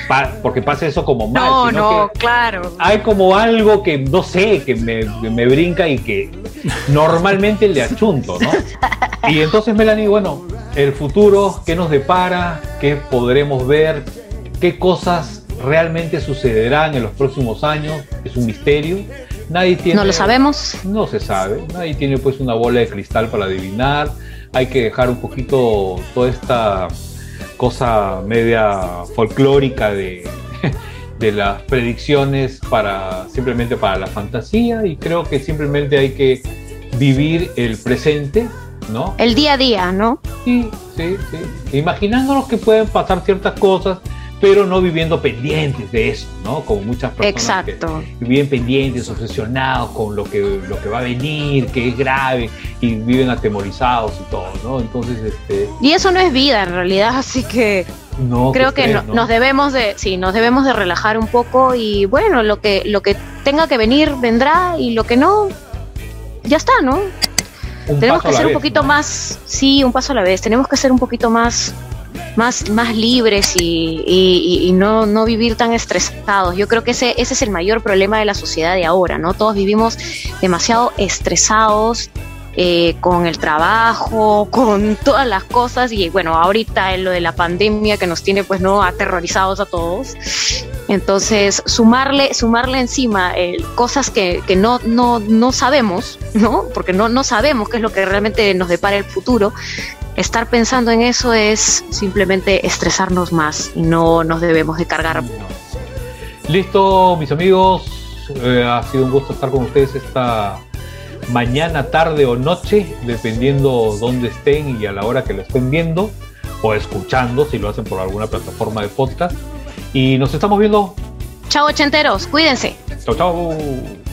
porque pase eso como mal. No, no, claro. Hay como algo que, no sé, que me, me brinca y que normalmente le achunto, ¿no? Y entonces, Melanie, bueno, el futuro, ¿qué nos depara? ¿Qué podremos ver? Qué cosas realmente sucederán en los próximos años es un misterio. Nadie tiene, no lo sabemos. No se sabe. Nadie tiene pues una bola de cristal para adivinar. Hay que dejar un poquito toda esta cosa media folclórica de, *laughs* de las predicciones para simplemente para la fantasía y creo que simplemente hay que vivir el presente, ¿no? El día a día, ¿no? Sí, sí, sí. Imaginándonos que pueden pasar ciertas cosas pero no viviendo pendientes de eso, ¿no? Como muchas personas Exacto. que viven pendientes, obsesionados con lo que, lo que va a venir, que es grave, y viven atemorizados y todo, ¿no? Entonces, este... Y eso no es vida en realidad, *laughs* así que... No, creo que nos debemos de sí nos debemos de relajar un poco y bueno lo que lo que tenga que venir vendrá y lo que no ya está no tenemos que ser un poquito más sí un paso a la vez tenemos que ser un poquito más más, más libres y, no, no, vivir tan estresados. Yo creo que ese, ese es el mayor problema de la sociedad de ahora, ¿no? Todos vivimos demasiado estresados eh, con el trabajo, *laughs* con todas las cosas y bueno, ahorita en lo de la pandemia que nos tiene pues no aterrorizados a todos. Entonces, sumarle, sumarle encima eh, cosas que, que no, no, no sabemos, ¿no? Porque no, no sabemos qué es lo que realmente nos depara el futuro. Estar pensando en eso es simplemente estresarnos más y no nos debemos de cargar. Listo, mis amigos. Eh, ha sido un gusto estar con ustedes esta mañana, tarde o noche, dependiendo dónde estén y a la hora que lo estén viendo o escuchando, si lo hacen por alguna plataforma de podcast. Y nos estamos viendo. Chao, ochenteros, cuídense. Chao, chao.